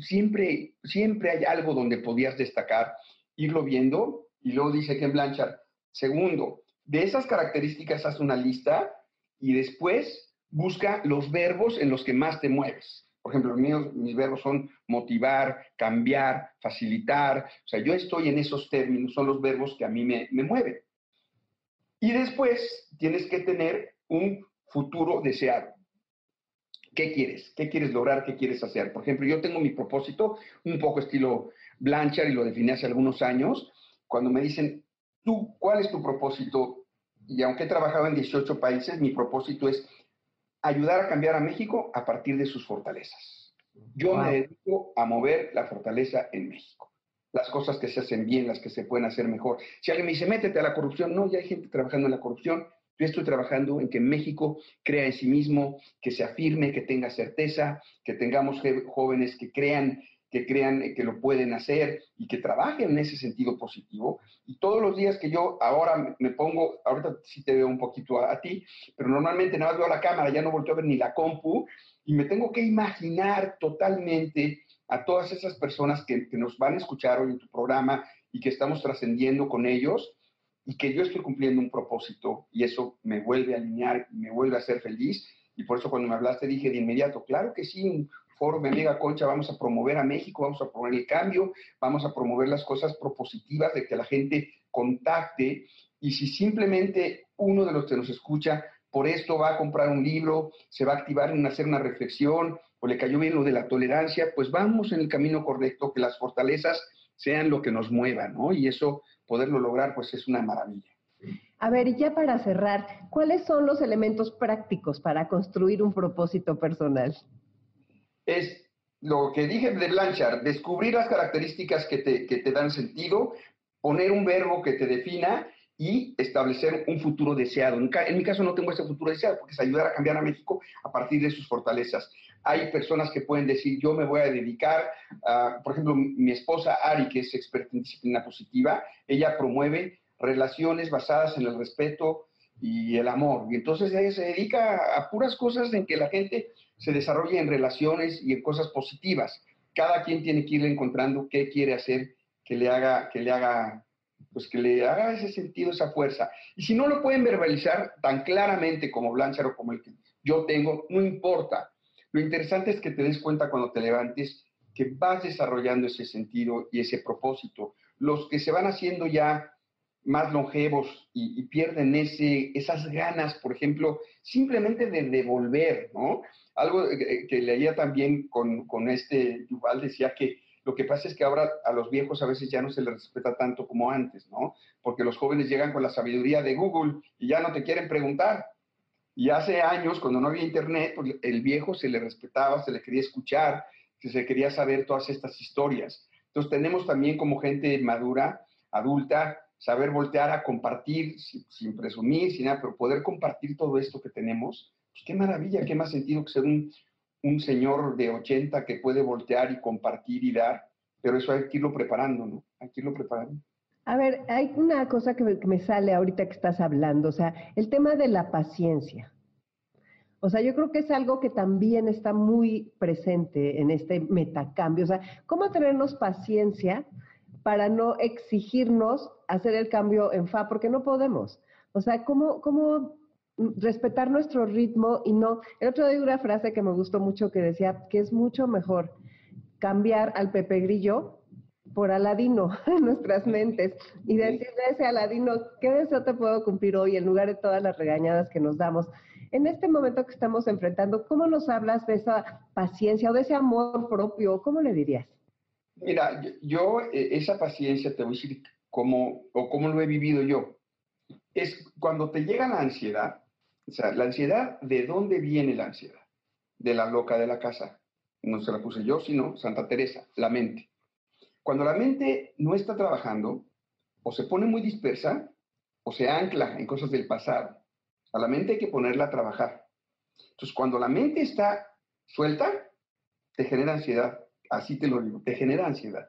E: siempre, siempre hay algo donde podías destacar, irlo viendo, y luego dice Ken Blanchard, segundo, de esas características haz una lista y después busca los verbos en los que más te mueves. Por ejemplo, mis verbos son motivar, cambiar, facilitar. O sea, yo estoy en esos términos, son los verbos que a mí me, mueven. Y después tienes que tener un futuro deseado. ¿Qué quieres? ¿Qué quieres lograr? ¿Qué quieres hacer? Por ejemplo, yo tengo mi propósito, un poco estilo Blanchard, y lo definí hace algunos años, cuando me dicen, tú, ¿cuál es tu propósito? Y aunque he trabajado en 18 países, mi propósito es ayudar a cambiar a México a partir de sus fortalezas. Yo me dedico a mover la fortaleza en México. Las cosas que se hacen bien, las que se pueden hacer mejor. Si alguien me dice, métete a la corrupción, no, ya hay gente trabajando en la corrupción. Yo estoy trabajando en que México crea en sí mismo, que se afirme, que tenga certeza, que tengamos jóvenes que crean que crean que lo pueden hacer y que trabajen en ese sentido positivo. Y todos los días que yo ahora me pongo, ahorita sí te veo un poquito a, ti, pero normalmente nada más veo la cámara, ya no volteo a ver ni la compu, y me tengo que imaginar totalmente a todas esas personas que, nos van a escuchar hoy en tu programa y que estamos trascendiendo con ellos y que yo estoy cumpliendo un propósito y eso me vuelve a alinear me vuelve a hacer feliz. Y por eso cuando me hablaste dije de inmediato, claro que sí, un foro Amiga Concha vamos a promover a México, vamos a promover el cambio, vamos a promover las cosas propositivas de que la gente contacte y si simplemente uno de los que nos escucha por esto va a comprar un libro, se va a activar en hacer una reflexión o le cayó bien lo de la tolerancia, pues vamos en el camino correcto, que las fortalezas sean lo que nos mueva, ¿no? Y eso, poderlo lograr, pues es una maravilla.
B: A ver, y ya para cerrar, ¿cuáles son los elementos prácticos para construir un propósito personal?
E: Es lo que dije de Blanchard, descubrir las características que te, que te dan sentido, poner un verbo que te defina y establecer un futuro deseado. En, mi caso no tengo ese futuro deseado porque es ayudar a cambiar a México a partir de sus fortalezas. Hay personas que pueden decir, yo me voy a dedicar, a, por ejemplo, mi esposa Ari, que es experta en disciplina positiva, ella promueve relaciones basadas en el respeto y el amor. Y entonces ella se dedica a puras cosas en que la gente se desarrolle en relaciones y en cosas positivas. Cada quien tiene que ir encontrando qué quiere hacer que le haga, que le haga pues que le haga ese sentido, esa fuerza. Y si no lo pueden verbalizar tan claramente como Blanchard o como el que yo tengo, no importa. Lo interesante es que te des cuenta cuando te levantes que vas desarrollando ese sentido y ese propósito. Los que se van haciendo ya más longevos y, pierden ese, esas ganas, por ejemplo, simplemente de devolver, ¿no? Algo que, que leía también con, con este, igual decía que lo que pasa es que ahora a los viejos a veces ya no se les respeta tanto como antes, ¿no? Porque los jóvenes llegan con la sabiduría de Google y ya no te quieren preguntar. Y hace años, cuando no había internet, pues el viejo se le respetaba, se le quería escuchar, se quería saber todas estas historias. Entonces tenemos también como gente madura, adulta, saber voltear a compartir sin, presumir, sin nada, pero poder compartir todo esto que tenemos, pues qué maravilla, qué más sentido que ser un, un señor de 80 que puede voltear y compartir y dar, pero eso hay que irlo preparando, ¿no? Hay que irlo preparando.
B: A ver, hay una cosa que me, sale ahorita que estás hablando, o sea, el tema de la paciencia. O sea, yo creo que es algo que también está muy presente en este metacambio. O sea, ¿cómo tenernos paciencia para no exigirnos hacer el cambio en FA? Porque no podemos. O sea, ¿cómo, cómo respetar nuestro ritmo y no. El otro día una frase que me gustó mucho que decía que es mucho mejor cambiar al Pepe Grillo por Aladino en nuestras mentes y decirle a ese Aladino, ¿qué deseo te puedo cumplir hoy en lugar de todas las regañadas que nos damos? En este momento que estamos enfrentando, ¿cómo nos hablas de esa paciencia o de ese amor propio? ¿Cómo le dirías?
E: Mira, yo eh, esa paciencia te voy a decir cómo, o cómo lo he vivido yo. Es cuando te llega la ansiedad, o sea, la ansiedad, ¿de dónde viene la ansiedad? De la loca de la casa. No se la puse yo, sino Santa Teresa, la mente. Cuando la mente no está trabajando, o se pone muy dispersa, o se ancla en cosas del pasado. A la mente hay que ponerla a trabajar. Entonces, cuando la mente está suelta, te genera ansiedad. Así te lo digo, te genera ansiedad.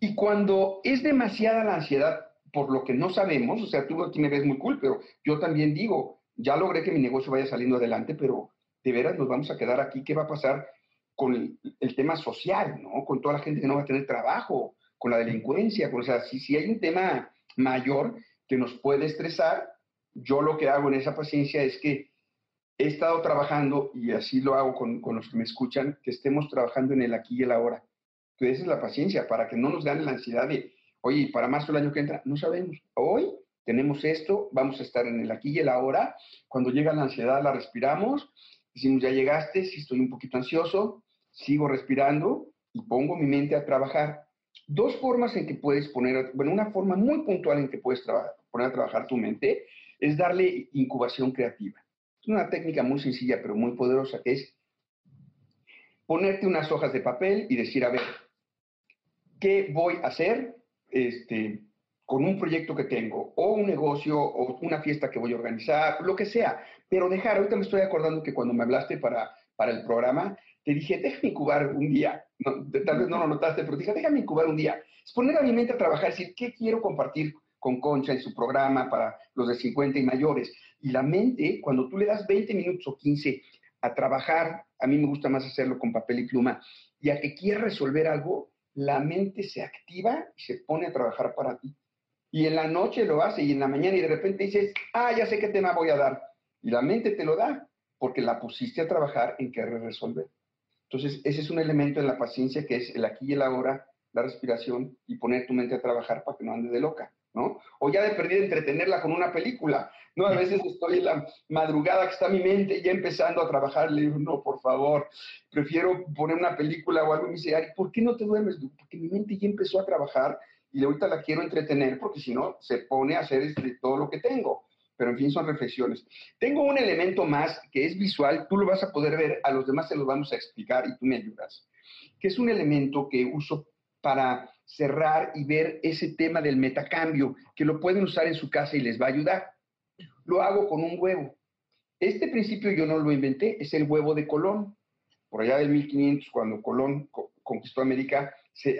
E: Y cuando es demasiada la ansiedad por lo que no sabemos, o sea, tú aquí me ves muy cool, pero yo también digo, ya logré que mi negocio vaya saliendo adelante, pero de veras nos vamos a quedar aquí. ¿Qué va a pasar con el, tema social, ¿no? Con toda la gente que no va a tener trabajo, con la delincuencia. o sea, si, si hay un tema mayor que nos puede estresar, yo lo que hago en esa paciencia es que he estado trabajando, y así lo hago con, con los que me escuchan, que estemos trabajando en el aquí y el ahora. Que esa es la paciencia, para que no nos gane la ansiedad de, oye, para más el año que entra, no sabemos. Hoy tenemos esto, vamos a estar en el aquí y el ahora. Cuando llega la ansiedad, la respiramos, decimos, ya llegaste, si estoy un poquito ansioso, sigo respirando y pongo mi mente a trabajar. Dos formas en que puedes poner, bueno, una forma muy puntual en que puedes poner a trabajar tu mente es darle incubación creativa. Es una técnica muy sencilla pero muy poderosa es ponerte unas hojas de papel y decir, a ver, ¿qué voy a hacer? Este, con un proyecto que tengo, o un negocio, o una fiesta que voy a organizar, lo que sea. Pero dejar, ahorita me estoy acordando que cuando me hablaste para, para el programa, te dije, déjame incubar un día. tal vez no lo notaste, pero dije, déjame incubar un día. Es poner a mi mente a trabajar, decir, ¿qué quiero compartir con Concha en su programa para los de 50 y mayores? Y la mente, cuando tú le das 20 minutos o 15 a trabajar, a mí me gusta más hacerlo con papel y pluma, y a que quieras resolver algo, la mente se activa y se pone a trabajar para ti. Y en la noche lo hace y en la mañana y de repente dices, ah, ya sé qué tema voy a dar. Y la mente te lo da porque la pusiste a trabajar en querer resolver. Entonces, ese es un elemento en la paciencia que es el aquí y el ahora, la respiración y poner tu mente a trabajar para que no ande de loca, ¿no? O ya de perder entretenerla con una película, ¿no? A veces estoy en la madrugada que está mi mente ya empezando a trabajar, le digo, no, por favor, prefiero poner una película o algo y me dice, ¿por qué no te duermes? Porque mi mente ya empezó a trabajar y ahorita la quiero entretener porque si no, se pone a hacer este, todo lo que tengo pero en fin, son reflexiones. Tengo un elemento más que es visual, tú lo vas a poder ver, a los demás se los vamos a explicar y tú me ayudas, que es un elemento que uso para cerrar y ver ese tema del metacambio, que lo pueden usar en su casa y les va a ayudar. Lo hago con un huevo. Este principio yo no lo inventé, es el huevo de Colón. Por allá del 1500, cuando Colón conquistó América,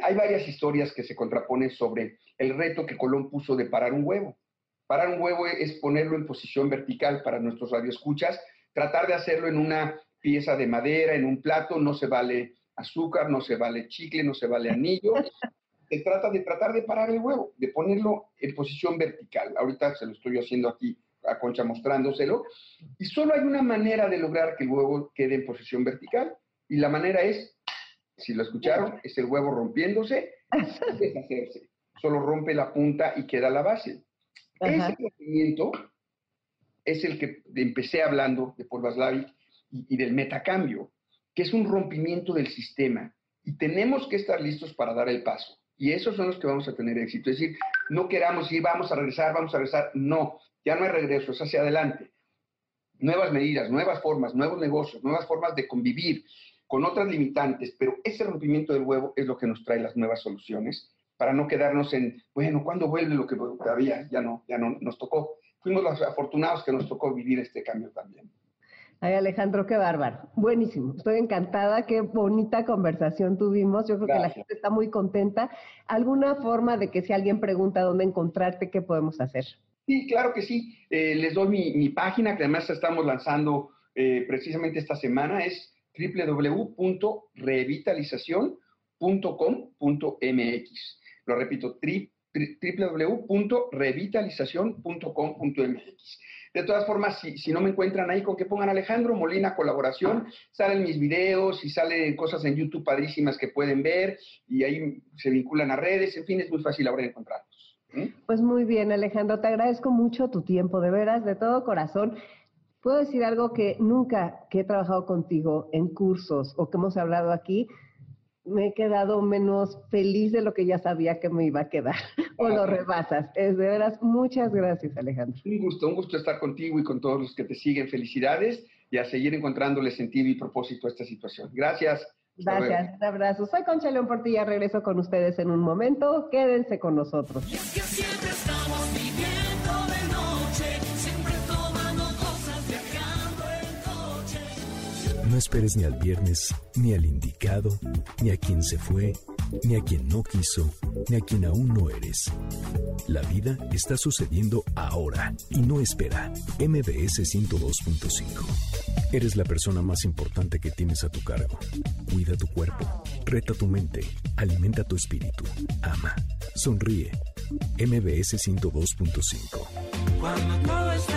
E: hay varias historias que se contraponen sobre el reto que Colón puso de parar un huevo. Parar un huevo es ponerlo en posición vertical para nuestros radioescuchas, tratar de hacerlo en una pieza de madera, en un plato, no se vale azúcar, no se vale chicle, no se vale anillo. Se trata de tratar de parar el huevo, de ponerlo en posición vertical. Ahorita se lo estoy haciendo aquí a Concha mostrándoselo. Y solo hay una manera de lograr que el huevo quede en posición vertical. Y la manera es, si lo escucharon, es el huevo rompiéndose y deshacerse. Solo rompe la punta y queda la base. Ese movimiento es el que empecé hablando de Paul Vaslavic y, y, del metacambio, que es un rompimiento del sistema. Y tenemos que estar listos para dar el paso. Y esos son los que vamos a tener éxito. Es decir, no queramos ir, vamos a regresar, vamos a regresar. No, ya no hay regreso, es hacia adelante. Nuevas medidas, nuevas formas, nuevos negocios, nuevas formas de convivir con otras limitantes, pero ese rompimiento del huevo es lo que nos trae las nuevas soluciones para no quedarnos en, bueno, ¿cuándo vuelve lo que todavía ya no, ya no nos tocó? Fuimos los afortunados que nos tocó vivir este cambio también.
B: Ay, Alejandro, qué bárbaro. Buenísimo. Estoy encantada. Qué bonita conversación tuvimos. Yo creo que la gente está muy contenta. ¿Alguna forma de que si alguien pregunta dónde encontrarte, qué podemos hacer?
E: Sí, claro que sí. Eh, les doy mi, página, que además estamos lanzando eh, precisamente esta semana. Es www.revitalización.com.mx. Lo repito, www.revitalización.com.mx. De todas formas, si, no me encuentran ahí, con que pongan Alejandro Molina colaboración, salen mis videos y salen cosas en YouTube padrísimas que pueden ver y ahí se vinculan a redes, en fin, es muy fácil ahora encontrarlos.
B: Pues muy bien, Alejandro, te agradezco mucho tu tiempo, de veras, de todo corazón. Puedo decir algo que nunca que he trabajado contigo en cursos o que hemos hablado aquí, me he quedado menos feliz de lo que ya sabía que me iba a quedar. o lo rebasas. Es de veras, muchas gracias, Alejandro.
E: Un gusto, un gusto estar contigo y con todos los que te siguen. Felicidades y a seguir encontrándole sentido y propósito a esta situación. Gracias.
B: Gracias, un abrazo. Soy Concha León Portilla, regreso con ustedes en un momento. Quédense con nosotros.
A: No esperes ni al viernes, ni al indicado, ni a quien se fue, ni a quien no quiso, ni a quien aún no eres. La vida está sucediendo ahora y no espera. MBS 102.5. Eres la persona más importante que tienes a tu cargo. Cuida tu cuerpo, reta tu mente, alimenta tu espíritu, ama, sonríe. MBS 102.5.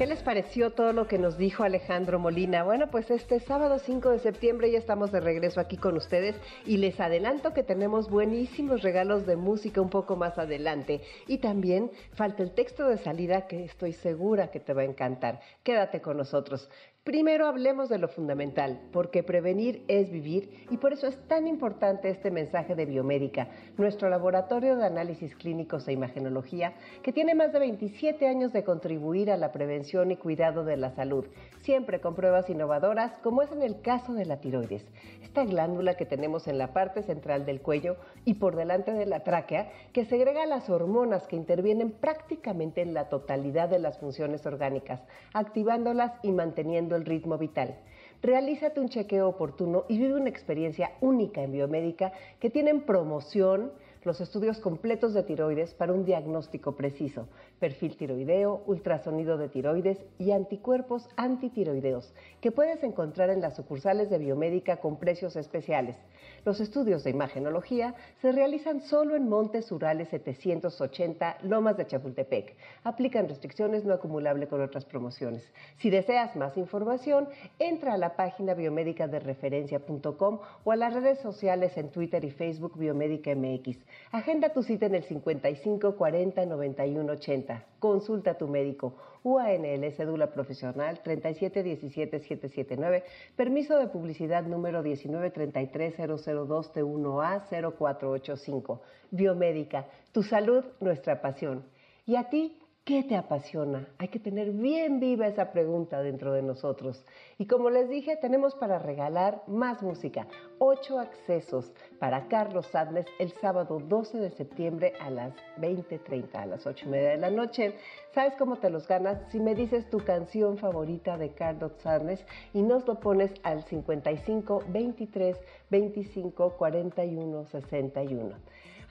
B: ¿Qué les pareció todo lo que nos dijo Alejandro Molina? Bueno, pues este sábado 5 de septiembre ya estamos de regreso aquí con ustedes y les adelanto que tenemos buenísimos regalos de música un poco más adelante. Y también falta el texto de salida que estoy segura que te va a encantar. Quédate con nosotros. Primero hablemos de lo fundamental, porque prevenir es vivir y por eso es tan importante este mensaje de Biomédica, nuestro laboratorio de análisis clínicos e imagenología, que tiene más de 27 años de contribuir a la prevención y cuidado de la salud, siempre con pruebas innovadoras, como es en el caso de la tiroides, esta glándula que tenemos en la parte central del cuello y por delante de la tráquea, que segrega las hormonas que intervienen prácticamente en la totalidad de las funciones orgánicas, activándolas y manteniendo el ritmo vital. Realízate un chequeo oportuno y vive una experiencia única en biomédica que tienen promoción los estudios completos de tiroides para un diagnóstico preciso, perfil tiroideo, ultrasonido de tiroides y anticuerpos antitiroideos, que puedes encontrar en las sucursales de Biomédica con precios especiales. Los estudios de imagenología se realizan solo en Montes Urales 780, Lomas de Chapultepec. Aplican restricciones no acumulable con otras promociones. Si deseas más información, entra a la página biomédica de referencia.com o a las redes sociales en Twitter y Facebook Biomédica MX. Agenda tu cita en el 55 40 91 80. Consulta a tu médico. UANL, cédula profesional 3717779, permiso de publicidad número 1933002 T1A 0485. Biomédica, tu salud, nuestra pasión. ¿Y a ti? ¿Qué te apasiona? Hay que tener bien viva esa pregunta dentro de nosotros. Y como les dije, tenemos para regalar más música. Ocho accesos para Carlos Sadness el sábado 12 de septiembre a las 20.30, a las 8 y media de la noche. ¿Sabes cómo te los ganas? Si me dices tu canción favorita de Carlos Sadness y nos lo pones al 55 23 25 41 61.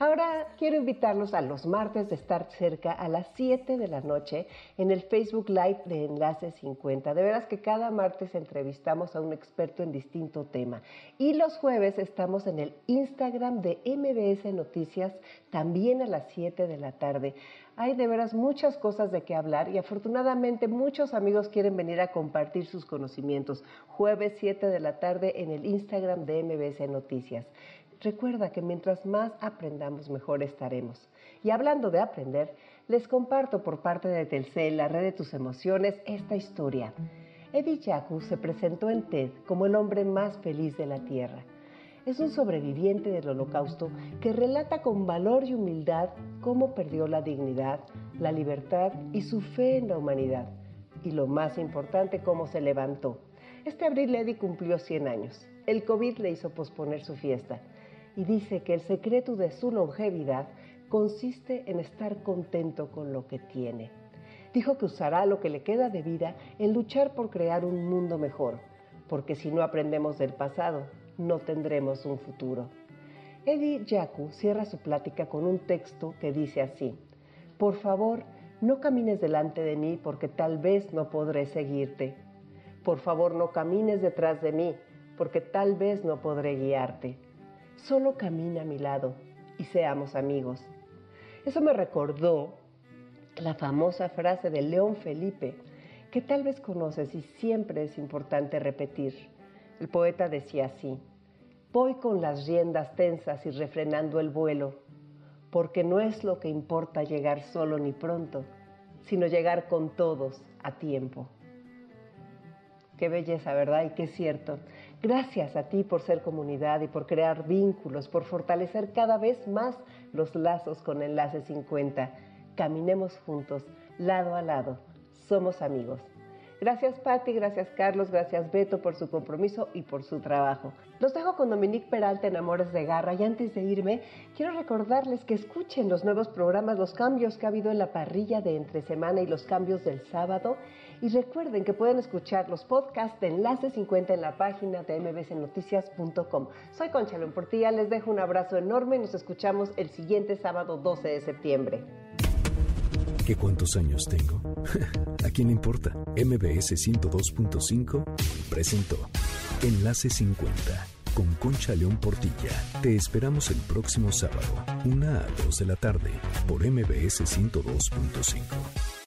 B: Ahora quiero invitarlos a los martes de estar cerca a las 7 de la noche en el Facebook Live de Enlace 50. De veras que cada martes entrevistamos a un experto en distinto tema. Y los jueves estamos en el Instagram de MBS Noticias también a las 7 de la tarde. Hay de veras muchas cosas de qué hablar y afortunadamente muchos amigos quieren venir a compartir sus conocimientos. Jueves 7 de la tarde en el Instagram de MBS Noticias. Recuerda que mientras más aprendamos, mejor estaremos. Y hablando de aprender, les comparto por parte de Telcel, la red de tus emociones, esta historia. Eddie Jaku se presentó en TED como el hombre más feliz de la Tierra. Es un sobreviviente del holocausto que relata con valor y humildad cómo perdió la dignidad, la libertad y su fe en la humanidad. Y lo más importante, cómo se levantó. Este abril Eddie cumplió 100 años. El COVID le hizo posponer su fiesta y dice que el secreto de su longevidad consiste en estar contento con lo que tiene. Dijo que usará lo que le queda de vida en luchar por crear un mundo mejor, porque si no aprendemos del pasado, no tendremos un futuro. Eddie Yaku cierra su plática con un texto que dice así, Por favor, no camines delante de mí porque tal vez no podré seguirte. Por favor, no camines detrás de mí porque tal vez no podré guiarte solo camina a mi lado y seamos amigos. Eso me recordó la famosa frase de León Felipe, que tal vez conoces y siempre es importante repetir. El poeta decía así, voy con las riendas tensas y refrenando el vuelo, porque no es lo que importa llegar solo ni pronto, sino llegar con todos a tiempo. Qué belleza, ¿verdad? Y qué cierto. Gracias a ti por ser comunidad y por crear vínculos, por fortalecer cada vez más los lazos con Enlace 50. Caminemos juntos, lado a lado. Somos amigos. Gracias Patti, gracias Carlos, gracias Beto por su compromiso y por su trabajo. Los dejo con Dominique Peralta en Amores de Garra y antes de irme quiero recordarles que escuchen los nuevos programas, los cambios que ha habido en la parrilla de entre semana y los cambios del sábado y recuerden que pueden escuchar los podcasts de Enlace 50 en la página de mbcnoticias.com. Soy Concha Portilla, les dejo un abrazo enorme y nos escuchamos el siguiente sábado 12 de septiembre.
A: ¿Qué cuántos años tengo? ¿A quién importa? MBS 102.5 presentó Enlace 50 con Concha León Portilla. Te esperamos el próximo sábado, una a 2 de la tarde, por MBS 102.5.